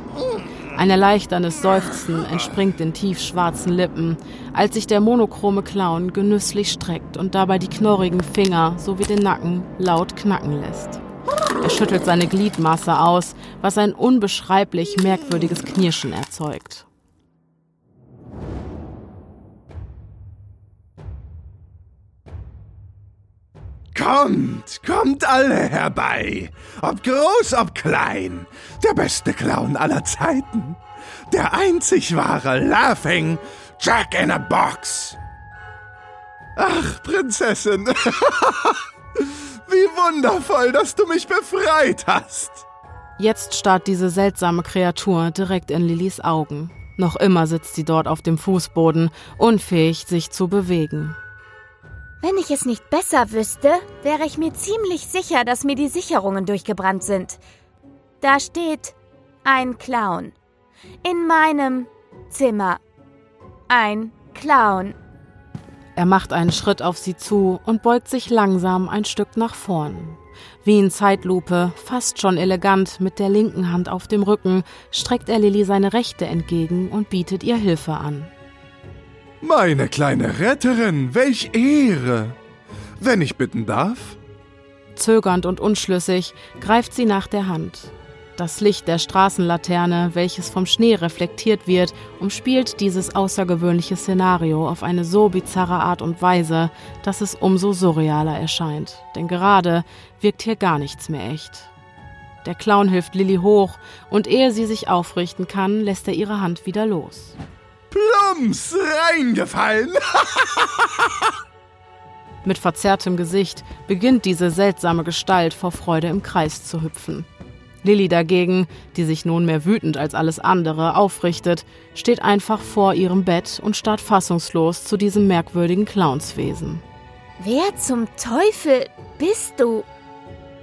S1: Ein erleichterndes Seufzen entspringt den tiefschwarzen Lippen, als sich der monochrome Clown genüsslich streckt und dabei die knorrigen Finger sowie den Nacken laut knacken lässt. Er schüttelt seine Gliedmasse aus, was ein unbeschreiblich merkwürdiges Knirschen erzeugt.
S2: Kommt, kommt alle herbei. Ob groß, ob klein. Der beste Clown aller Zeiten. Der einzig wahre Laughing Jack in a Box. Ach, Prinzessin. <laughs> Wie wundervoll, dass du mich befreit hast.
S1: Jetzt starrt diese seltsame Kreatur direkt in Lillys Augen. Noch immer sitzt sie dort auf dem Fußboden, unfähig, sich zu bewegen.
S3: Wenn ich es nicht besser wüsste, wäre ich mir ziemlich sicher, dass mir die Sicherungen durchgebrannt sind. Da steht ein Clown. In meinem Zimmer. Ein Clown.
S1: Er macht einen Schritt auf sie zu und beugt sich langsam ein Stück nach vorn. Wie in Zeitlupe, fast schon elegant, mit der linken Hand auf dem Rücken, streckt er Lilly seine rechte entgegen und bietet ihr Hilfe an.
S2: Meine kleine Retterin, welch Ehre! Wenn ich bitten darf?
S1: Zögernd und unschlüssig greift sie nach der Hand. Das Licht der Straßenlaterne, welches vom Schnee reflektiert wird, umspielt dieses außergewöhnliche Szenario auf eine so bizarre Art und Weise, dass es umso surrealer erscheint. Denn gerade wirkt hier gar nichts mehr echt. Der Clown hilft Lilly hoch und ehe sie sich aufrichten kann, lässt er ihre Hand wieder los
S2: plumps reingefallen. <laughs>
S1: Mit verzerrtem Gesicht beginnt diese seltsame Gestalt vor Freude im Kreis zu hüpfen. Lilly dagegen, die sich nunmehr wütend als alles andere aufrichtet, steht einfach vor ihrem Bett und starrt fassungslos zu diesem merkwürdigen Clownswesen.
S3: Wer zum Teufel? bist du?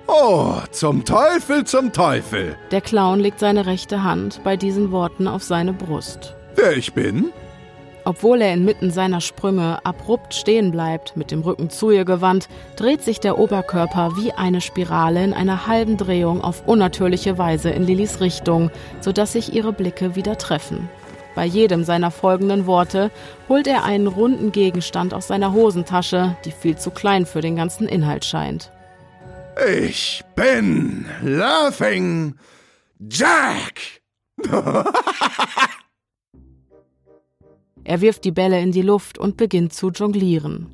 S2: Oh, zum Teufel, zum Teufel.
S1: Der Clown legt seine rechte Hand bei diesen Worten auf seine Brust.
S2: Wer ich bin?
S1: Obwohl er inmitten seiner Sprünge abrupt stehen bleibt, mit dem Rücken zu ihr gewandt, dreht sich der Oberkörper wie eine Spirale in einer halben Drehung auf unnatürliche Weise in Lillys Richtung, sodass sich ihre Blicke wieder treffen. Bei jedem seiner folgenden Worte holt er einen runden Gegenstand aus seiner Hosentasche, die viel zu klein für den ganzen Inhalt scheint.
S2: Ich bin Laughing Jack. <laughs>
S1: Er wirft die Bälle in die Luft und beginnt zu jonglieren.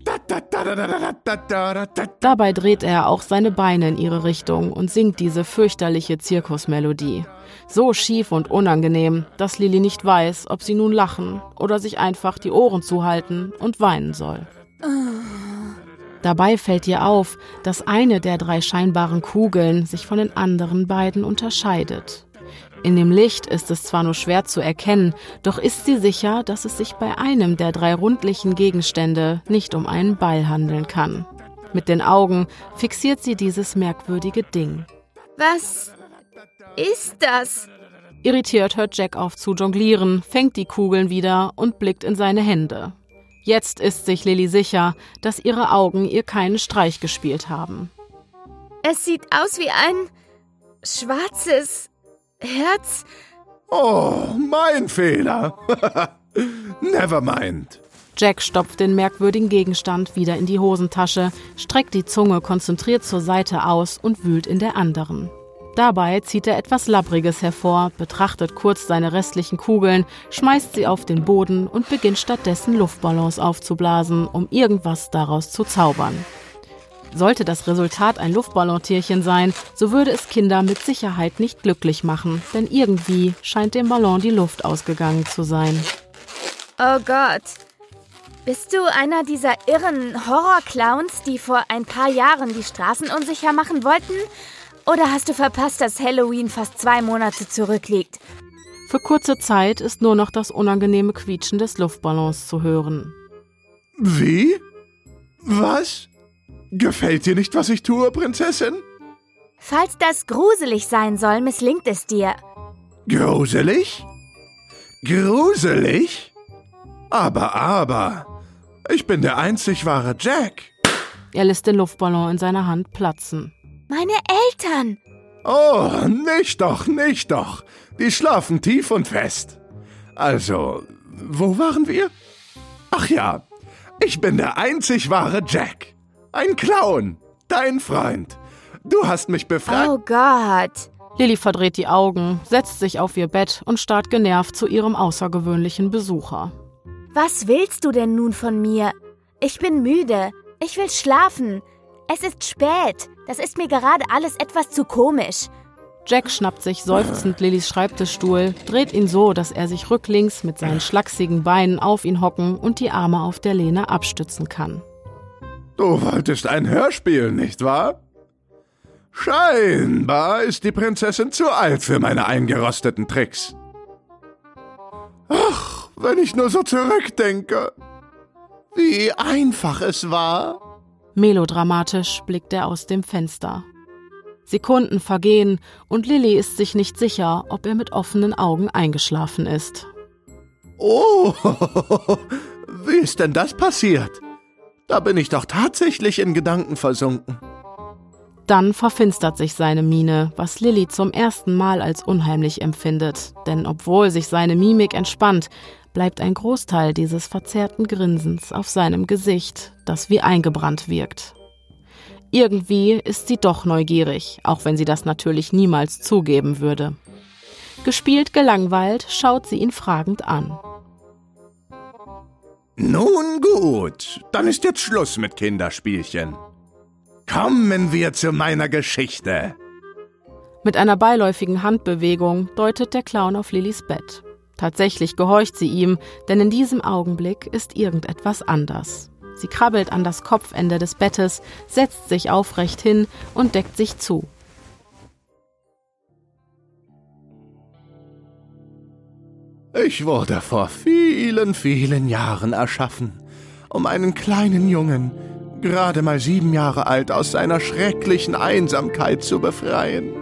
S1: Dabei dreht er auch seine Beine in ihre Richtung und singt diese fürchterliche Zirkusmelodie. So schief und unangenehm, dass Lilly nicht weiß, ob sie nun lachen oder sich einfach die Ohren zuhalten und weinen soll. Dabei fällt ihr auf, dass eine der drei scheinbaren Kugeln sich von den anderen beiden unterscheidet. In dem Licht ist es zwar nur schwer zu erkennen, doch ist sie sicher, dass es sich bei einem der drei rundlichen Gegenstände nicht um einen Ball handeln kann. Mit den Augen fixiert sie dieses merkwürdige Ding.
S3: Was ist das?
S1: Irritiert hört Jack auf zu jonglieren, fängt die Kugeln wieder und blickt in seine Hände. Jetzt ist sich Lilly sicher, dass ihre Augen ihr keinen Streich gespielt haben.
S3: Es sieht aus wie ein schwarzes Herz.
S2: Oh, mein Fehler. <laughs> Never mind.
S1: Jack stopft den merkwürdigen Gegenstand wieder in die Hosentasche, streckt die Zunge konzentriert zur Seite aus und wühlt in der anderen. Dabei zieht er etwas Labbriges hervor, betrachtet kurz seine restlichen Kugeln, schmeißt sie auf den Boden und beginnt stattdessen Luftballons aufzublasen, um irgendwas daraus zu zaubern. Sollte das Resultat ein Luftballontierchen sein, so würde es Kinder mit Sicherheit nicht glücklich machen, denn irgendwie scheint dem Ballon die Luft ausgegangen zu sein.
S3: Oh Gott. Bist du einer dieser irren Horrorclowns, die vor ein paar Jahren die Straßen unsicher machen wollten? Oder hast du verpasst, dass Halloween fast zwei Monate zurückliegt?
S1: Für kurze Zeit ist nur noch das unangenehme Quietschen des Luftballons zu hören.
S2: Wie? Was? Gefällt dir nicht, was ich tue, Prinzessin?
S3: Falls das gruselig sein soll, misslingt es dir.
S2: Gruselig? Gruselig? Aber, aber, ich bin der einzig wahre Jack.
S1: Er lässt den Luftballon in seiner Hand platzen.
S3: Meine Eltern!
S2: Oh, nicht doch, nicht doch. Die schlafen tief und fest. Also, wo waren wir? Ach ja, ich bin der einzig wahre Jack. Ein Clown, dein Freund. Du hast mich befragt.
S3: Oh Gott.
S1: Lilly verdreht die Augen, setzt sich auf ihr Bett und starrt genervt zu ihrem außergewöhnlichen Besucher.
S3: Was willst du denn nun von mir? Ich bin müde. Ich will schlafen. Es ist spät. Das ist mir gerade alles etwas zu komisch.
S1: Jack schnappt sich seufzend Lillys Schreibtischstuhl, dreht ihn so, dass er sich rücklings mit seinen schlachsigen Beinen auf ihn hocken und die Arme auf der Lehne abstützen kann.
S2: Du wolltest ein Hörspiel, nicht wahr? Scheinbar ist die Prinzessin zu alt für meine eingerosteten Tricks. Ach, wenn ich nur so zurückdenke, wie einfach es war.
S1: Melodramatisch blickt er aus dem Fenster. Sekunden vergehen und Lilly ist sich nicht sicher, ob er mit offenen Augen eingeschlafen ist.
S2: Oh, <laughs> wie ist denn das passiert? Da bin ich doch tatsächlich in Gedanken versunken.
S1: Dann verfinstert sich seine Miene, was Lilly zum ersten Mal als unheimlich empfindet, denn obwohl sich seine Mimik entspannt, bleibt ein Großteil dieses verzerrten Grinsens auf seinem Gesicht, das wie eingebrannt wirkt. Irgendwie ist sie doch neugierig, auch wenn sie das natürlich niemals zugeben würde. Gespielt gelangweilt schaut sie ihn fragend an.
S2: Nun gut, dann ist jetzt Schluss mit Kinderspielchen. Kommen wir zu meiner Geschichte.
S1: Mit einer beiläufigen Handbewegung deutet der Clown auf Lillys Bett. Tatsächlich gehorcht sie ihm, denn in diesem Augenblick ist irgendetwas anders. Sie krabbelt an das Kopfende des Bettes, setzt sich aufrecht hin und deckt sich zu.
S2: Ich wurde vor vielen, vielen Jahren erschaffen, um einen kleinen Jungen gerade mal sieben Jahre alt, aus seiner schrecklichen Einsamkeit zu befreien.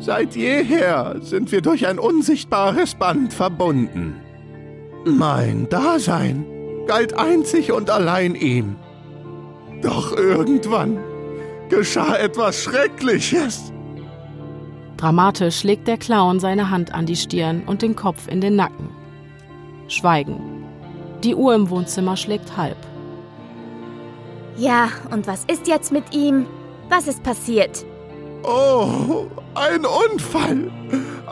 S2: Seit jeher sind wir durch ein unsichtbares Band verbunden. Mein Dasein galt einzig und allein ihm. Doch irgendwann geschah etwas Schreckliches.
S1: Dramatisch legt der Clown seine Hand an die Stirn und den Kopf in den Nacken. Schweigen. Die Uhr im Wohnzimmer schlägt halb.
S3: Ja, und was ist jetzt mit ihm? Was ist passiert?
S2: Oh, ein Unfall.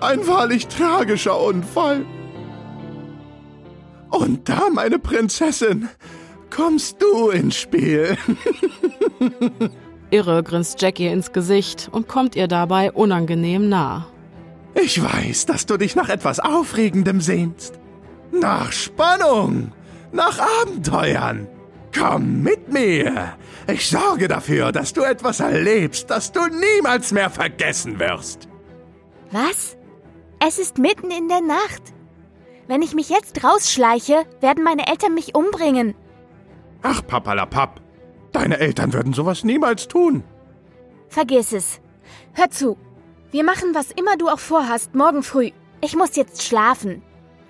S2: Ein wahrlich tragischer Unfall. Und da, meine Prinzessin, kommst du ins Spiel. <laughs>
S1: Irre grinst Jack ihr ins Gesicht und kommt ihr dabei unangenehm nah.
S2: Ich weiß, dass du dich nach etwas Aufregendem sehnst. Nach Spannung. Nach Abenteuern. Komm mit mir. Ich sorge dafür, dass du etwas erlebst, das du niemals mehr vergessen wirst.
S3: Was? Es ist mitten in der Nacht. Wenn ich mich jetzt rausschleiche, werden meine Eltern mich umbringen.
S2: Ach, Papalapap. Deine Eltern würden sowas niemals tun.
S3: Vergiss es. Hör zu. Wir machen, was immer du auch vorhast, morgen früh. Ich muss jetzt schlafen.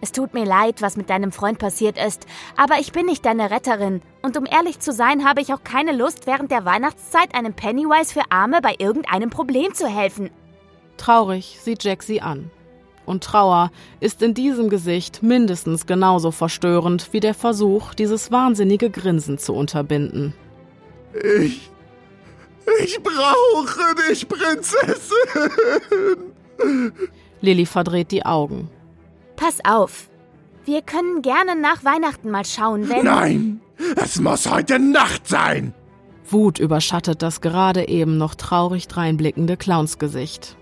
S3: Es tut mir leid, was mit deinem Freund passiert ist, aber ich bin nicht deine Retterin. Und um ehrlich zu sein, habe ich auch keine Lust, während der Weihnachtszeit einem Pennywise für Arme bei irgendeinem Problem zu helfen.
S1: Traurig sieht Jack sie an. Und Trauer ist in diesem Gesicht mindestens genauso verstörend wie der Versuch, dieses wahnsinnige Grinsen zu unterbinden.
S2: Ich. Ich brauche dich, Prinzessin!
S1: Lilly verdreht die Augen.
S3: Pass auf. Wir können gerne nach Weihnachten mal schauen, wenn.
S2: Nein! Es muss heute Nacht sein!
S1: Wut überschattet das gerade eben noch traurig dreinblickende Clownsgesicht.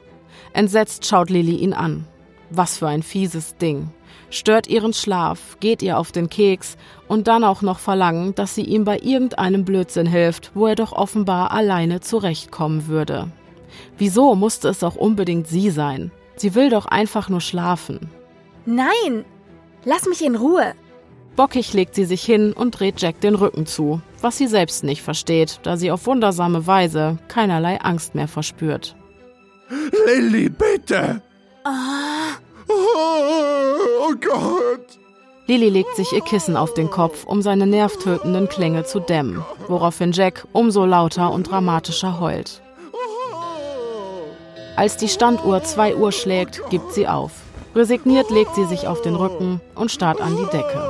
S1: Entsetzt schaut Lilly ihn an. Was für ein fieses Ding. Stört ihren Schlaf, geht ihr auf den Keks und dann auch noch verlangen, dass sie ihm bei irgendeinem Blödsinn hilft, wo er doch offenbar alleine zurechtkommen würde. Wieso musste es auch unbedingt sie sein? Sie will doch einfach nur schlafen.
S3: Nein! Lass mich in Ruhe!
S1: Bockig legt sie sich hin und dreht Jack den Rücken zu, was sie selbst nicht versteht, da sie auf wundersame Weise keinerlei Angst mehr verspürt.
S2: Lilly, bitte!
S3: Oh,
S2: Oh, oh Gott!
S1: Lilly legt sich ihr Kissen auf den Kopf, um seine nervtötenden Klänge zu dämmen, woraufhin Jack umso lauter und dramatischer heult. Als die Standuhr 2 Uhr schlägt, gibt sie auf. Resigniert legt sie sich auf den Rücken und starrt an die Decke.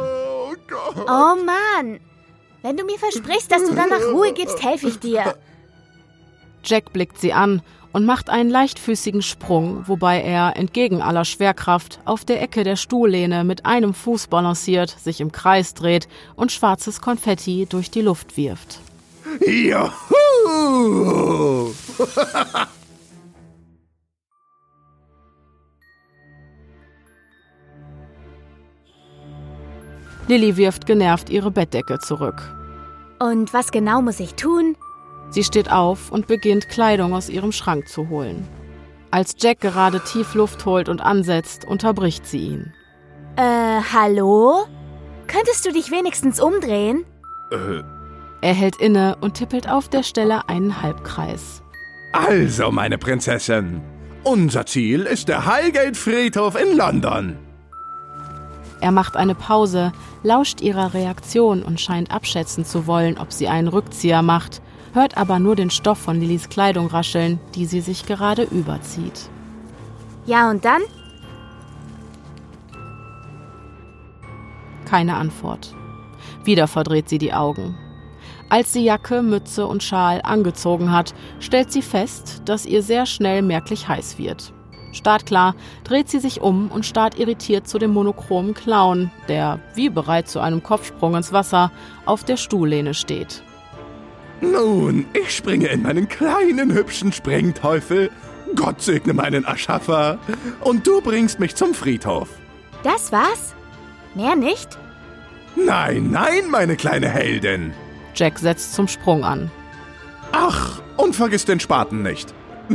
S2: Oh
S3: oh Mann! Wenn du mir versprichst, dass du danach Ruhe gibst, helfe ich dir.
S1: Jack blickt sie an und macht einen leichtfüßigen Sprung, wobei er entgegen aller Schwerkraft auf der Ecke der Stuhllehne mit einem Fuß balanciert, sich im Kreis dreht und schwarzes Konfetti durch die Luft wirft.
S2: Juhu!
S1: Lilly wirft genervt ihre Bettdecke zurück.
S3: Und was genau muss ich tun?
S1: Sie steht auf und beginnt Kleidung aus ihrem Schrank zu holen. Als Jack gerade tief Luft holt und ansetzt, unterbricht sie ihn.
S3: Äh, hallo? Könntest du dich wenigstens umdrehen?
S2: Äh,
S1: Er hält inne und tippelt auf der Stelle einen Halbkreis.
S2: Also, meine Prinzessin, unser Ziel ist der Highgate-Friedhof in London.
S1: Er macht eine Pause, lauscht ihrer Reaktion und scheint abschätzen zu wollen, ob sie einen Rückzieher macht, hört aber nur den Stoff von Lillys Kleidung rascheln, die sie sich gerade überzieht.
S3: Ja, und dann?
S1: Keine Antwort. Wieder verdreht sie die Augen. Als sie Jacke, Mütze und Schal angezogen hat, stellt sie fest, dass ihr sehr schnell merklich heiß wird. Startklar dreht sie sich um und starrt irritiert zu dem monochromen Clown, der, wie bereit zu einem Kopfsprung ins Wasser, auf der Stuhllehne steht.
S2: Nun, ich springe in meinen kleinen, hübschen Sprengteufel. Gott segne meinen Erschaffer. Und du bringst mich zum Friedhof.
S3: Das war's? Mehr nicht?
S2: Nein, nein, meine kleine Heldin.
S1: Jack setzt zum Sprung an.
S2: Ach, und vergiss den Spaten nicht. <laughs>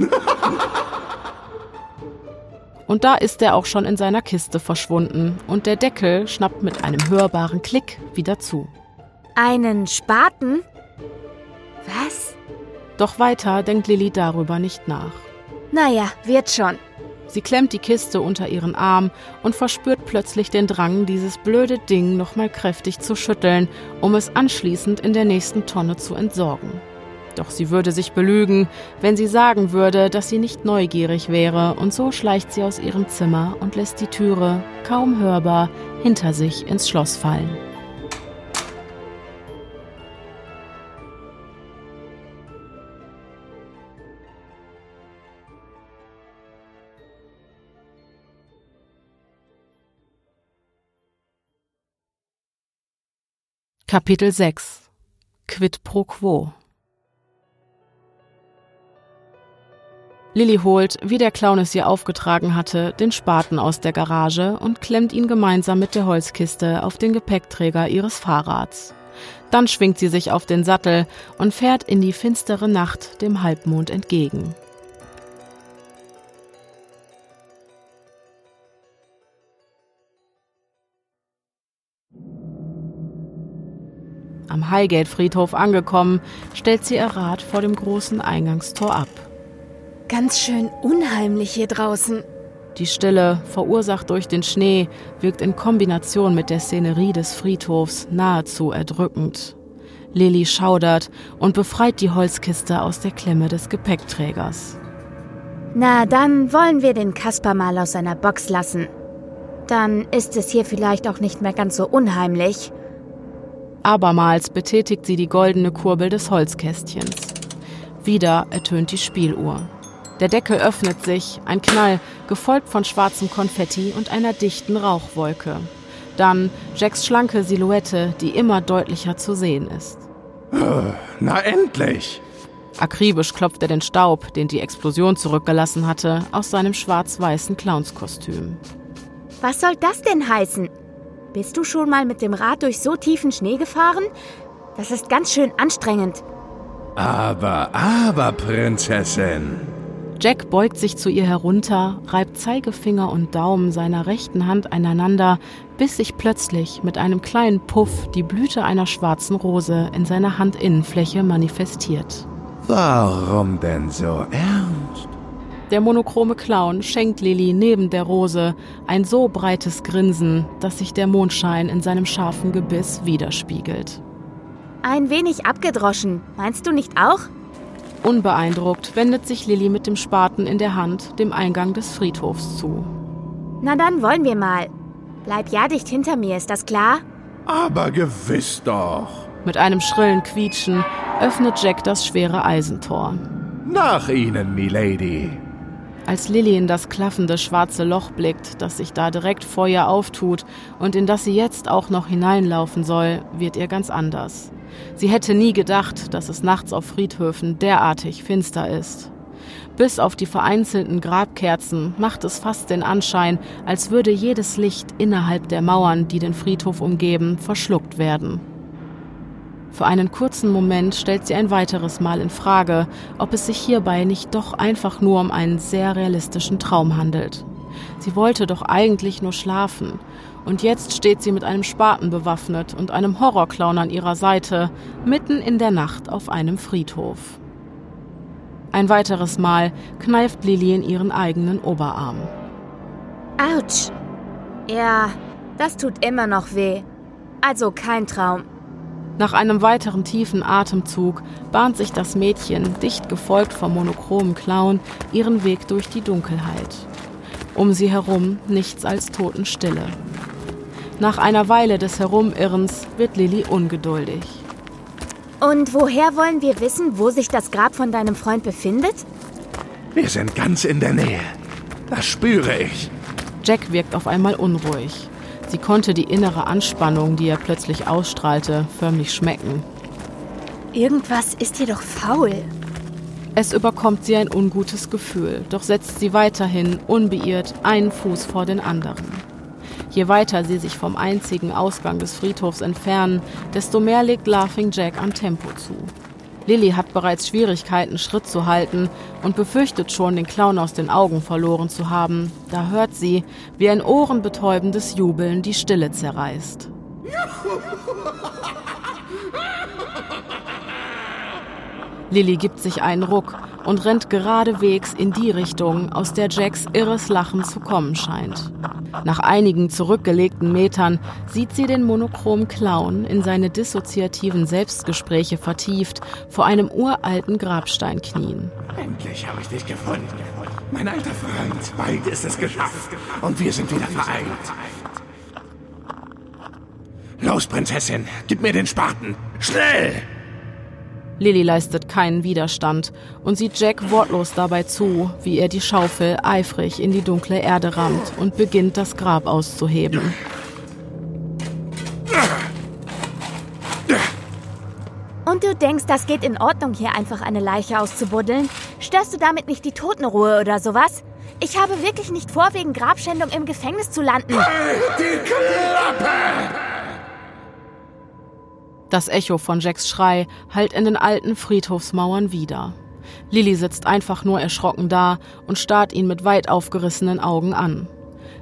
S1: Und da ist er auch schon in seiner Kiste verschwunden und der Deckel schnappt mit einem hörbaren Klick wieder zu.
S3: Einen Spaten? Was?
S1: Doch weiter denkt Lilly darüber nicht nach.
S3: Naja, wird schon.
S1: Sie klemmt die Kiste unter ihren Arm und verspürt plötzlich den Drang, dieses blöde Ding nochmal kräftig zu schütteln, um es anschließend in der nächsten Tonne zu entsorgen. Doch sie würde sich belügen, wenn sie sagen würde, dass sie nicht neugierig wäre, und so schleicht sie aus ihrem Zimmer und lässt die Türe, kaum hörbar, hinter sich ins Schloss fallen. Kapitel 6 Quid pro quo Lilly holt, wie der Clown es ihr aufgetragen hatte, den Spaten aus der Garage und klemmt ihn gemeinsam mit der Holzkiste auf den Gepäckträger ihres Fahrrads. Dann schwingt sie sich auf den Sattel und fährt in die finstere Nacht dem Halbmond entgegen. Am Highgate-Friedhof angekommen, stellt sie ihr Rad vor dem großen Eingangstor ab.
S3: Ganz schön unheimlich hier draußen.
S1: Die Stille, verursacht durch den Schnee, wirkt in Kombination mit der Szenerie des Friedhofs nahezu erdrückend. Lilly schaudert und befreit die Holzkiste aus der Klemme des Gepäckträgers.
S3: Na, dann wollen wir den Kasper mal aus seiner Box lassen. Dann ist es hier vielleicht auch nicht mehr ganz so unheimlich.
S1: Abermals betätigt sie die goldene Kurbel des Holzkästchens. Wieder ertönt die Spieluhr. Der Deckel öffnet sich, ein Knall, gefolgt von schwarzem Konfetti und einer dichten Rauchwolke. Dann Jacks schlanke Silhouette, die immer deutlicher zu sehen ist.
S2: Na endlich!
S1: Akribisch klopft er den Staub, den die Explosion zurückgelassen hatte, aus seinem schwarz-weißen Clownskostüm.
S3: Was soll das denn heißen? Bist du schon mal mit dem Rad durch so tiefen Schnee gefahren? Das ist ganz schön anstrengend.
S2: Aber, aber, Prinzessin.
S1: Jack beugt sich zu ihr herunter, reibt Zeigefinger und Daumen seiner rechten Hand aneinander, bis sich plötzlich mit einem kleinen Puff die Blüte einer schwarzen Rose in seiner Handinnenfläche manifestiert.
S2: Warum denn so ernst?
S1: Der monochrome Clown schenkt Lilly neben der Rose ein so breites Grinsen, dass sich der Mondschein in seinem scharfen Gebiss widerspiegelt.
S3: Ein wenig abgedroschen, meinst du nicht auch?
S1: Unbeeindruckt wendet sich Lilly mit dem Spaten in der Hand dem Eingang des Friedhofs zu.
S3: Na dann wollen wir mal. Bleib ja dicht hinter mir, ist das klar?
S2: Aber gewiss doch.
S1: Mit einem schrillen Quietschen öffnet Jack das schwere Eisentor.
S2: Nach Ihnen, Milady.
S1: Als Lilly in das klaffende schwarze Loch blickt, das sich da direkt vor ihr auftut und in das sie jetzt auch noch hineinlaufen soll, wird ihr ganz anders. Sie hätte nie gedacht, dass es nachts auf Friedhöfen derartig finster ist. Bis auf die vereinzelten Grabkerzen macht es fast den Anschein, als würde jedes Licht innerhalb der Mauern, die den Friedhof umgeben, verschluckt werden. Für einen kurzen Moment stellt sie ein weiteres Mal in Frage, ob es sich hierbei nicht doch einfach nur um einen sehr realistischen Traum handelt. Sie wollte doch eigentlich nur schlafen, und jetzt steht sie mit einem Spaten bewaffnet und einem Horrorclown an ihrer Seite, mitten in der Nacht auf einem Friedhof. Ein weiteres Mal kneift Lilly in ihren eigenen Oberarm.
S3: Autsch. Ja, das tut immer noch weh. Also kein Traum.
S1: Nach einem weiteren tiefen Atemzug bahnt sich das Mädchen, dicht gefolgt vom monochromen Clown, ihren Weg durch die Dunkelheit. Um sie herum nichts als Totenstille. Nach einer Weile des Herumirrens wird Lilly ungeduldig.
S3: Und woher wollen wir wissen, wo sich das Grab von deinem Freund befindet?
S2: Wir sind ganz in der Nähe. Das spüre ich.
S1: Jack wirkt auf einmal unruhig. Sie konnte die innere Anspannung, die er plötzlich ausstrahlte, förmlich schmecken.
S3: Irgendwas ist hier doch faul.
S1: Es überkommt sie ein ungutes Gefühl, doch setzt sie weiterhin, unbeirrt, einen Fuß vor den anderen. Je weiter sie sich vom einzigen Ausgang des Friedhofs entfernen, desto mehr legt Laughing Jack an Tempo zu. Lilly hat bereits Schwierigkeiten, Schritt zu halten und befürchtet schon, den Clown aus den Augen verloren zu haben. Da hört sie, wie ein ohrenbetäubendes Jubeln die Stille zerreißt. <laughs> Lilly gibt sich einen Ruck und rennt geradewegs in die Richtung, aus der Jacks irres Lachen zu kommen scheint. Nach einigen zurückgelegten Metern sieht sie den monochromen Clown in seine dissoziativen Selbstgespräche vertieft vor einem uralten Grabstein knien.
S2: Endlich habe ich dich gefunden. Mein alter Freund, bald ist es geschafft. Und wir sind wieder vereint. Los, Prinzessin, gib mir den Spaten. Schnell!
S1: Lilly leistet keinen Widerstand und sieht Jack wortlos dabei zu, wie er die Schaufel eifrig in die dunkle Erde rammt und beginnt, das Grab auszuheben.
S3: Und du denkst, das geht in Ordnung, hier einfach eine Leiche auszubuddeln? Störst du damit nicht die Totenruhe oder sowas? Ich habe wirklich nicht vor, wegen Grabschändung im Gefängnis zu landen.
S2: Halt die Klappe!
S1: Das Echo von Jacks Schrei hallt in den alten Friedhofsmauern wieder. Lilly sitzt einfach nur erschrocken da und starrt ihn mit weit aufgerissenen Augen an.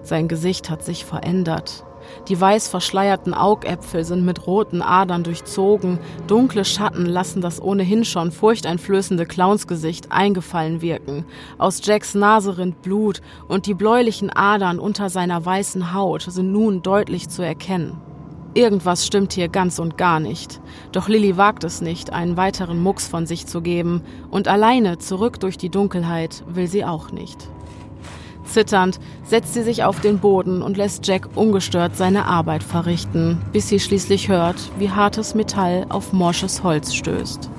S1: Sein Gesicht hat sich verändert. Die weiß verschleierten Augäpfel sind mit roten Adern durchzogen, dunkle Schatten lassen das ohnehin schon furchteinflößende Clownsgesicht eingefallen wirken. Aus Jacks Nase rinnt Blut und die bläulichen Adern unter seiner weißen Haut sind nun deutlich zu erkennen. Irgendwas stimmt hier ganz und gar nicht. Doch Lilly wagt es nicht, einen weiteren Mucks von sich zu geben, und alleine zurück durch die Dunkelheit will sie auch nicht. Zitternd setzt sie sich auf den Boden und lässt Jack ungestört seine Arbeit verrichten, bis sie schließlich hört, wie hartes Metall auf morsches Holz stößt.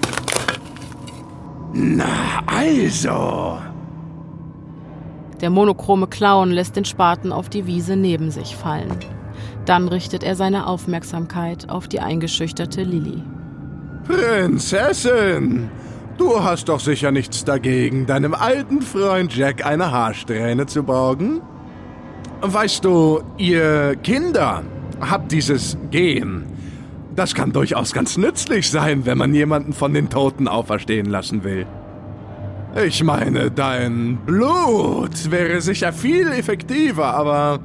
S2: Na also.
S1: Der monochrome Clown lässt den Spaten auf die Wiese neben sich fallen. Dann richtet er seine Aufmerksamkeit auf die eingeschüchterte Lilly.
S2: Prinzessin, du hast doch sicher nichts dagegen, deinem alten Freund Jack eine Haarsträhne zu borgen? Weißt du, ihr Kinder habt dieses Gen. Das kann durchaus ganz nützlich sein, wenn man jemanden von den Toten auferstehen lassen will. Ich meine, dein Blut wäre sicher viel effektiver, aber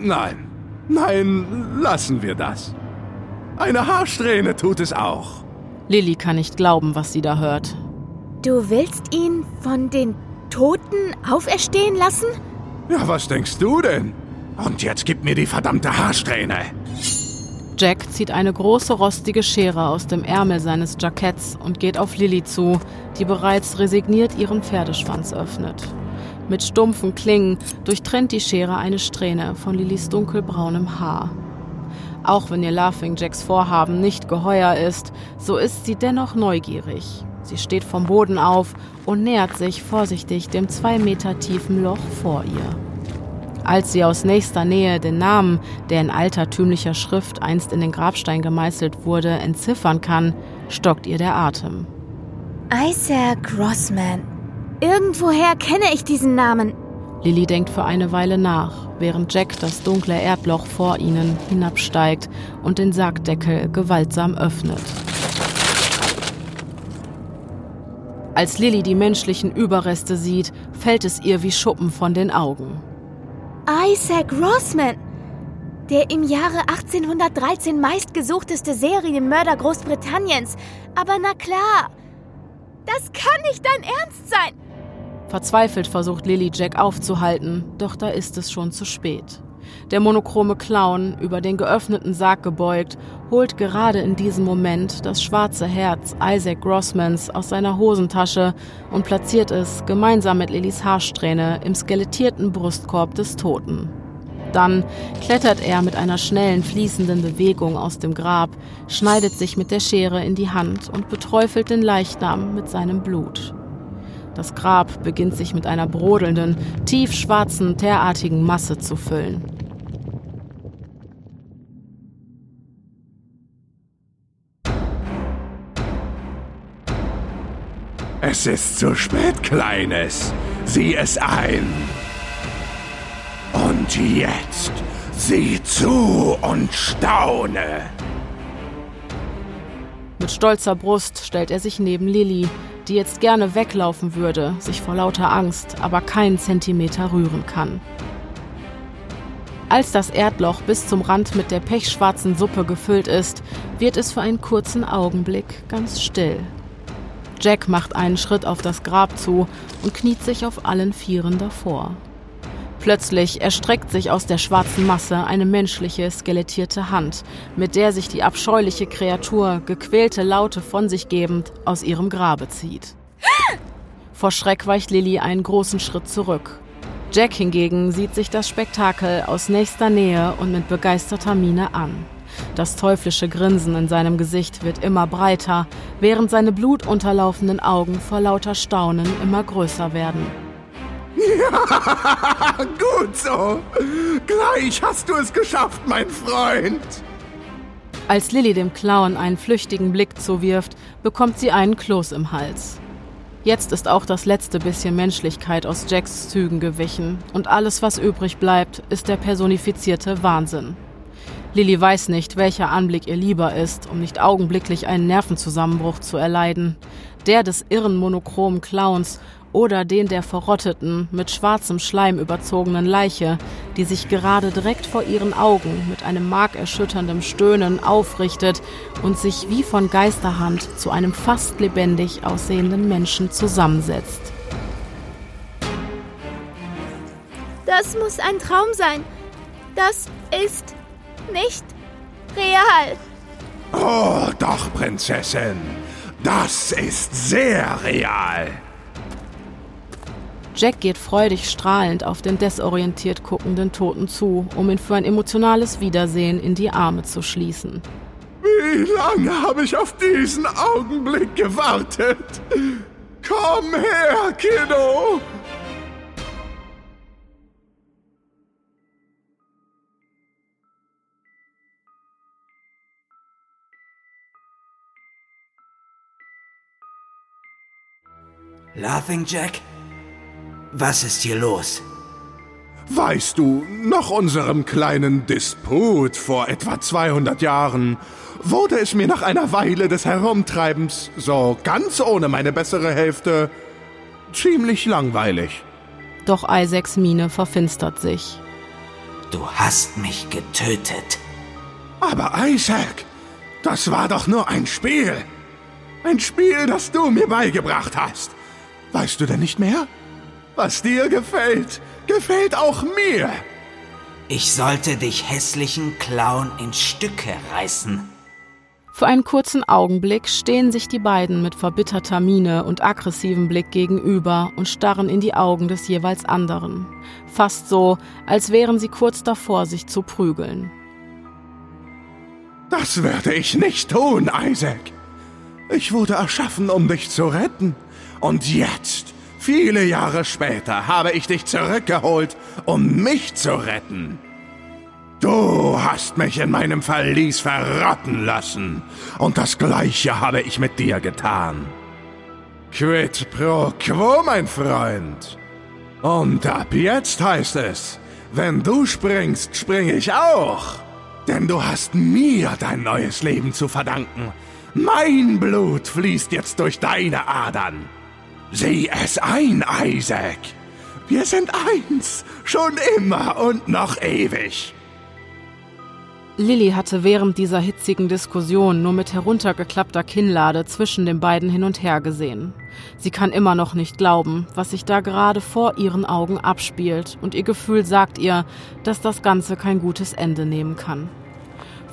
S2: nein. Nein, lassen wir das. Eine Haarsträhne tut es auch.
S1: Lilly kann nicht glauben, was sie da hört.
S3: Du willst ihn von den Toten auferstehen lassen?
S2: Ja, was denkst du denn? Und jetzt gib mir die verdammte Haarsträhne.
S1: Jack zieht eine große rostige Schere aus dem Ärmel seines Jacketts und geht auf Lilly zu, die bereits resigniert ihren Pferdeschwanz öffnet. Mit stumpfen Klingen durchtrennt die Schere eine Strähne von Lillys dunkelbraunem Haar. Auch wenn ihr Laughing Jacks Vorhaben nicht geheuer ist, so ist sie dennoch neugierig. Sie steht vom Boden auf und nähert sich vorsichtig dem zwei Meter tiefen Loch vor ihr. Als sie aus nächster Nähe den Namen, der in altertümlicher Schrift einst in den Grabstein gemeißelt wurde, entziffern kann, stockt ihr der Atem.
S3: Isaac Grossman. Irgendwoher kenne ich diesen Namen.
S1: Lilly denkt für eine Weile nach, während Jack das dunkle Erdloch vor ihnen hinabsteigt und den Sargdeckel gewaltsam öffnet. Als Lilly die menschlichen Überreste sieht, fällt es ihr wie Schuppen von den Augen.
S3: Isaac Rossman, der im Jahre 1813 meistgesuchteste Serienmörder Großbritanniens. Aber na klar, das kann nicht dein Ernst sein.
S1: Verzweifelt versucht Lilly Jack aufzuhalten, doch da ist es schon zu spät. Der monochrome Clown, über den geöffneten Sarg gebeugt, holt gerade in diesem Moment das schwarze Herz Isaac Grossmans aus seiner Hosentasche und platziert es gemeinsam mit Lillys Haarsträhne im skelettierten Brustkorb des Toten. Dann klettert er mit einer schnellen, fließenden Bewegung aus dem Grab, schneidet sich mit der Schere in die Hand und beträufelt den Leichnam mit seinem Blut. Das Grab beginnt sich mit einer brodelnden, tiefschwarzen, teerartigen Masse zu füllen.
S2: Es ist zu spät, Kleines. Sieh es ein. Und jetzt sieh zu und staune.
S1: Mit stolzer Brust stellt er sich neben Lilly, die jetzt gerne weglaufen würde, sich vor lauter Angst aber keinen Zentimeter rühren kann. Als das Erdloch bis zum Rand mit der pechschwarzen Suppe gefüllt ist, wird es für einen kurzen Augenblick ganz still. Jack macht einen Schritt auf das Grab zu und kniet sich auf allen Vieren davor. Plötzlich erstreckt sich aus der schwarzen Masse eine menschliche, skelettierte Hand, mit der sich die abscheuliche Kreatur, gequälte Laute von sich gebend, aus ihrem Grabe zieht. Vor Schreck weicht Lilly einen großen Schritt zurück. Jack hingegen sieht sich das Spektakel aus nächster Nähe und mit begeisterter Miene an. Das teuflische Grinsen in seinem Gesicht wird immer breiter, während seine blutunterlaufenden Augen vor lauter Staunen immer größer werden.
S2: Ja, <laughs> gut so. Gleich hast du es geschafft, mein Freund.
S1: Als Lilly dem Clown einen flüchtigen Blick zuwirft, bekommt sie einen Kloß im Hals. Jetzt ist auch das letzte bisschen Menschlichkeit aus Jacks Zügen gewichen und alles, was übrig bleibt, ist der personifizierte Wahnsinn. Lilly weiß nicht, welcher Anblick ihr lieber ist, um nicht augenblicklich einen Nervenzusammenbruch zu erleiden. Der des irren monochromen Clowns oder den der verrotteten, mit schwarzem Schleim überzogenen Leiche, die sich gerade direkt vor ihren Augen mit einem markerschütternden Stöhnen aufrichtet und sich wie von Geisterhand zu einem fast lebendig aussehenden Menschen zusammensetzt.
S3: Das muss ein Traum sein. Das ist nicht real.
S2: Oh, doch, Prinzessin. Das ist sehr real.
S1: Jack geht freudig strahlend auf den desorientiert guckenden Toten zu, um ihn für ein emotionales Wiedersehen in die Arme zu schließen.
S2: Wie lange habe ich auf diesen Augenblick gewartet? Komm her, Kiddo!
S4: Laughing Jack? Was ist hier los?
S2: Weißt du, nach unserem kleinen Disput vor etwa 200 Jahren wurde es mir nach einer Weile des Herumtreibens, so ganz ohne meine bessere Hälfte, ziemlich langweilig.
S1: Doch Isaacs Miene verfinstert sich.
S4: Du hast mich getötet.
S2: Aber Isaac, das war doch nur ein Spiel. Ein Spiel, das du mir beigebracht hast. Weißt du denn nicht mehr? Was dir gefällt, gefällt auch mir.
S4: Ich sollte dich hässlichen Clown in Stücke reißen.
S1: Für einen kurzen Augenblick stehen sich die beiden mit verbitterter Miene und aggressivem Blick gegenüber und starren in die Augen des jeweils anderen. Fast so, als wären sie kurz davor, sich zu prügeln.
S2: Das werde ich nicht tun, Isaac. Ich wurde erschaffen, um dich zu retten. Und jetzt Viele Jahre später habe ich dich zurückgeholt, um mich zu retten. Du hast mich in meinem Verlies verrotten lassen, und das gleiche habe ich mit dir getan. Quid pro quo, mein Freund. Und ab jetzt heißt es, wenn du springst, spring ich auch. Denn du hast mir dein neues Leben zu verdanken. Mein Blut fließt jetzt durch deine Adern. Sieh es ein, Isaac. Wir sind eins, schon immer und noch ewig.
S1: Lilly hatte während dieser hitzigen Diskussion nur mit heruntergeklappter Kinnlade zwischen den beiden hin und her gesehen. Sie kann immer noch nicht glauben, was sich da gerade vor ihren Augen abspielt, und ihr Gefühl sagt ihr, dass das Ganze kein gutes Ende nehmen kann.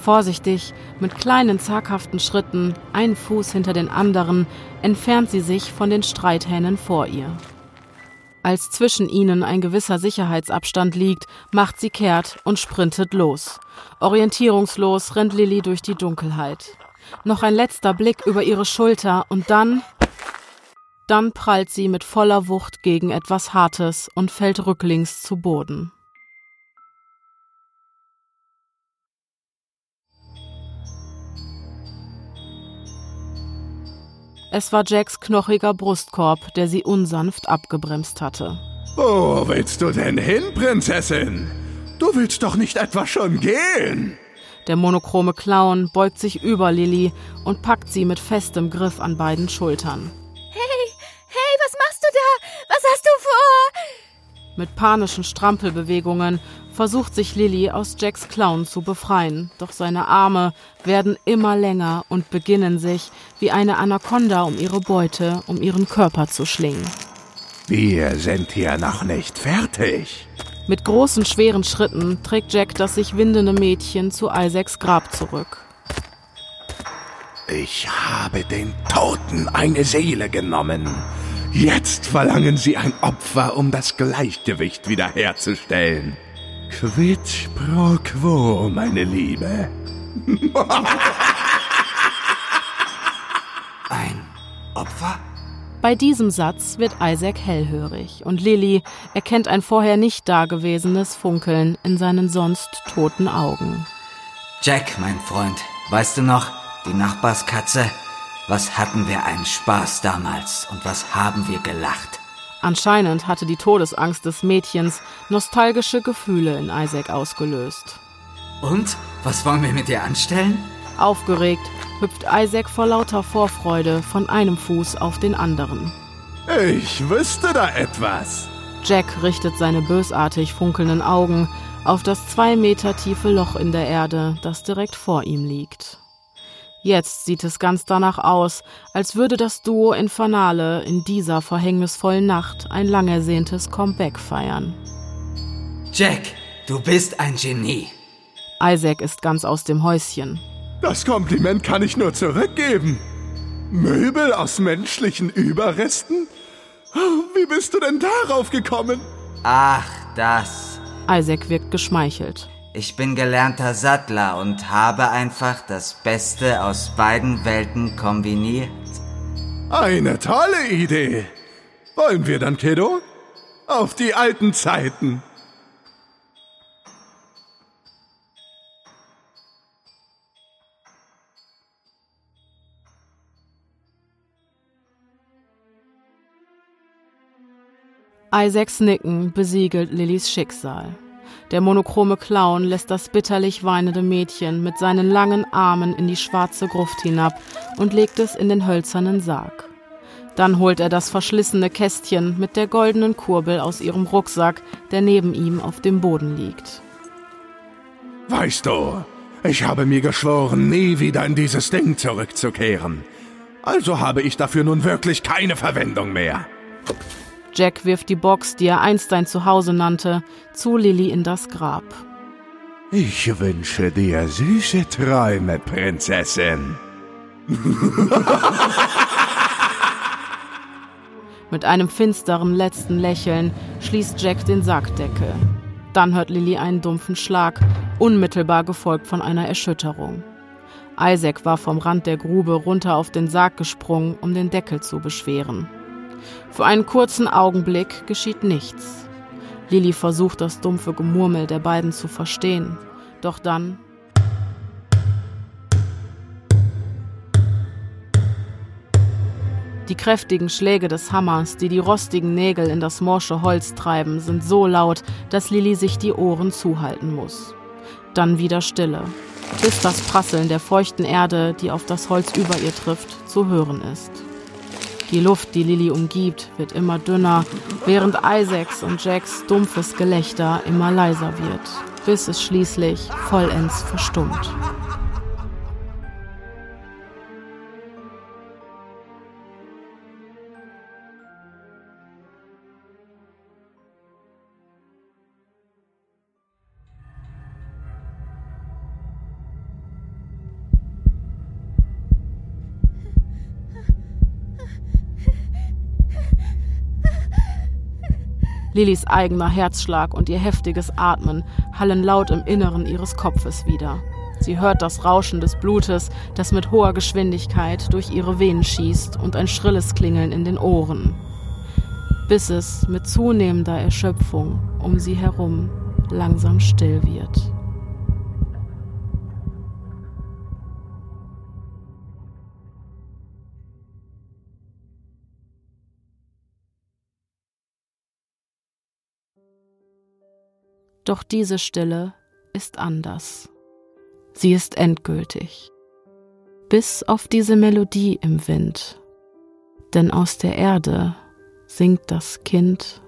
S1: Vorsichtig, mit kleinen zaghaften Schritten, einen Fuß hinter den anderen, entfernt sie sich von den Streithähnen vor ihr. Als zwischen ihnen ein gewisser Sicherheitsabstand liegt, macht sie kehrt und sprintet los. Orientierungslos rennt Lilly durch die Dunkelheit. Noch ein letzter Blick über ihre Schulter und dann. Dann prallt sie mit voller Wucht gegen etwas Hartes und fällt rücklings zu Boden. Es war Jacks knochiger Brustkorb, der sie unsanft abgebremst hatte.
S2: Wo willst du denn hin, Prinzessin? Du willst doch nicht etwa schon gehen?
S1: Der monochrome Clown beugt sich über Lilly und packt sie mit festem Griff an beiden Schultern.
S3: Hey, hey, was machst du da? Was hast du vor?
S1: Mit panischen Strampelbewegungen versucht sich Lilly aus Jacks Clown zu befreien, doch seine Arme werden immer länger und beginnen sich wie eine Anaconda um ihre Beute, um ihren Körper zu schlingen.
S2: Wir sind hier noch nicht fertig.
S1: Mit großen, schweren Schritten trägt Jack das sich windende Mädchen zu Isaacs Grab zurück.
S2: Ich habe den Toten eine Seele genommen. Jetzt verlangen sie ein Opfer, um das Gleichgewicht wiederherzustellen. Quid pro quo, meine Liebe.
S4: Ein Opfer?
S1: Bei diesem Satz wird Isaac hellhörig und Lilly erkennt ein vorher nicht dagewesenes Funkeln in seinen sonst toten Augen.
S4: Jack, mein Freund, weißt du noch, die Nachbarskatze? Was hatten wir einen Spaß damals und was haben wir gelacht?
S1: Anscheinend hatte die Todesangst des Mädchens nostalgische Gefühle in Isaac ausgelöst.
S4: Und? Was wollen wir mit dir anstellen?
S1: Aufgeregt hüpft Isaac vor lauter Vorfreude von einem Fuß auf den anderen.
S2: Ich wüsste da etwas.
S1: Jack richtet seine bösartig funkelnden Augen auf das zwei Meter tiefe Loch in der Erde, das direkt vor ihm liegt. Jetzt sieht es ganz danach aus, als würde das Duo Infernale in dieser verhängnisvollen Nacht ein lang ersehntes Comeback feiern.
S4: Jack, du bist ein Genie.
S1: Isaac ist ganz aus dem Häuschen.
S2: Das Kompliment kann ich nur zurückgeben. Möbel aus menschlichen Überresten? Oh, Wie bist du denn darauf gekommen?
S4: Ach, das.
S1: Isaac wirkt geschmeichelt.
S4: Ich bin gelernter Sattler und habe einfach das Beste aus beiden Welten kombiniert.
S2: Eine tolle Idee. Wollen wir dann, Kiddo? Auf die alten Zeiten.
S1: Isaacs Nicken besiegelt Lillys Schicksal. Der monochrome Clown lässt das bitterlich weinende Mädchen mit seinen langen Armen in die schwarze Gruft hinab und legt es in den hölzernen Sarg. Dann holt er das verschlissene Kästchen mit der goldenen Kurbel aus ihrem Rucksack, der neben ihm auf dem Boden liegt.
S2: Weißt du, ich habe mir geschworen, nie wieder in dieses Ding zurückzukehren. Also habe ich dafür nun wirklich keine Verwendung mehr.
S1: Jack wirft die Box, die er einst sein Zuhause nannte, zu Lilly in das Grab.
S2: Ich wünsche dir süße Träume, Prinzessin. <laughs>
S1: Mit einem finsteren letzten Lächeln schließt Jack den Sargdeckel. Dann hört Lilly einen dumpfen Schlag, unmittelbar gefolgt von einer Erschütterung. Isaac war vom Rand der Grube runter auf den Sarg gesprungen, um den Deckel zu beschweren. Für einen kurzen Augenblick geschieht nichts. Lilly versucht das dumpfe Gemurmel der beiden zu verstehen. Doch dann Die kräftigen Schläge des Hammers, die die rostigen Nägel in das morsche Holz treiben, sind so laut, dass Lilly sich die Ohren zuhalten muss. Dann wieder Stille, bis das Prasseln der feuchten Erde, die auf das Holz über ihr trifft, zu hören ist. Die Luft, die Lilly umgibt, wird immer dünner, während Isaacs und Jacks dumpfes Gelächter immer leiser wird, bis es schließlich vollends verstummt. Lillys eigener Herzschlag und ihr heftiges Atmen hallen laut im Inneren ihres Kopfes wieder. Sie hört das Rauschen des Blutes, das mit hoher Geschwindigkeit durch ihre Venen schießt und ein schrilles Klingeln in den Ohren. Bis es mit zunehmender Erschöpfung um sie herum langsam still wird. Doch diese Stille ist anders. Sie ist endgültig. Bis auf diese Melodie im Wind. Denn aus der Erde singt das Kind.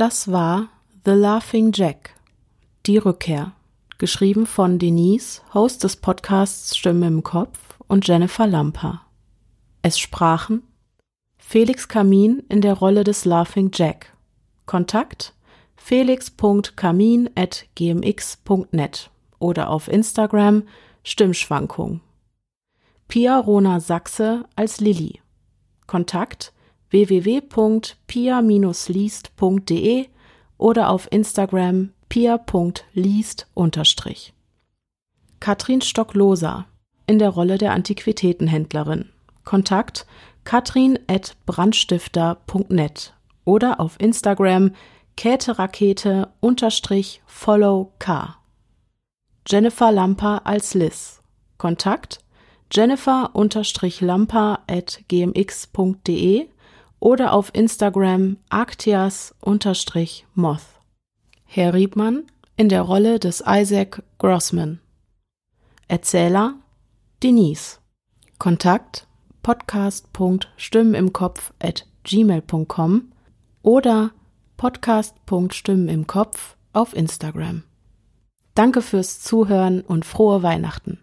S1: Das war The Laughing Jack, die Rückkehr, geschrieben von Denise, Host des Podcasts Stimme im Kopf und Jennifer Lamper. Es sprachen Felix Kamin in der Rolle des Laughing Jack. Kontakt felix.kamin.gmx.net oder auf Instagram Stimmschwankung. Pia Rona Sachse als Lilly. Kontakt www.pia-liest.de oder auf Instagram pia.liest Katrin Stockloser in der Rolle der Antiquitätenhändlerin. Kontakt katrin.brandstifter.net oder auf Instagram Käterakete unterstrich follow k. Jennifer Lamper als Liz. Kontakt jennifer oder auf Instagram arctias unterstrich moth. Herr Riebmann in der Rolle des Isaac Grossman. Erzähler Denise. Kontakt podcast.stimmenimkopf at gmail.com oder podcast.stimmenimkopf auf Instagram. Danke fürs Zuhören und frohe Weihnachten.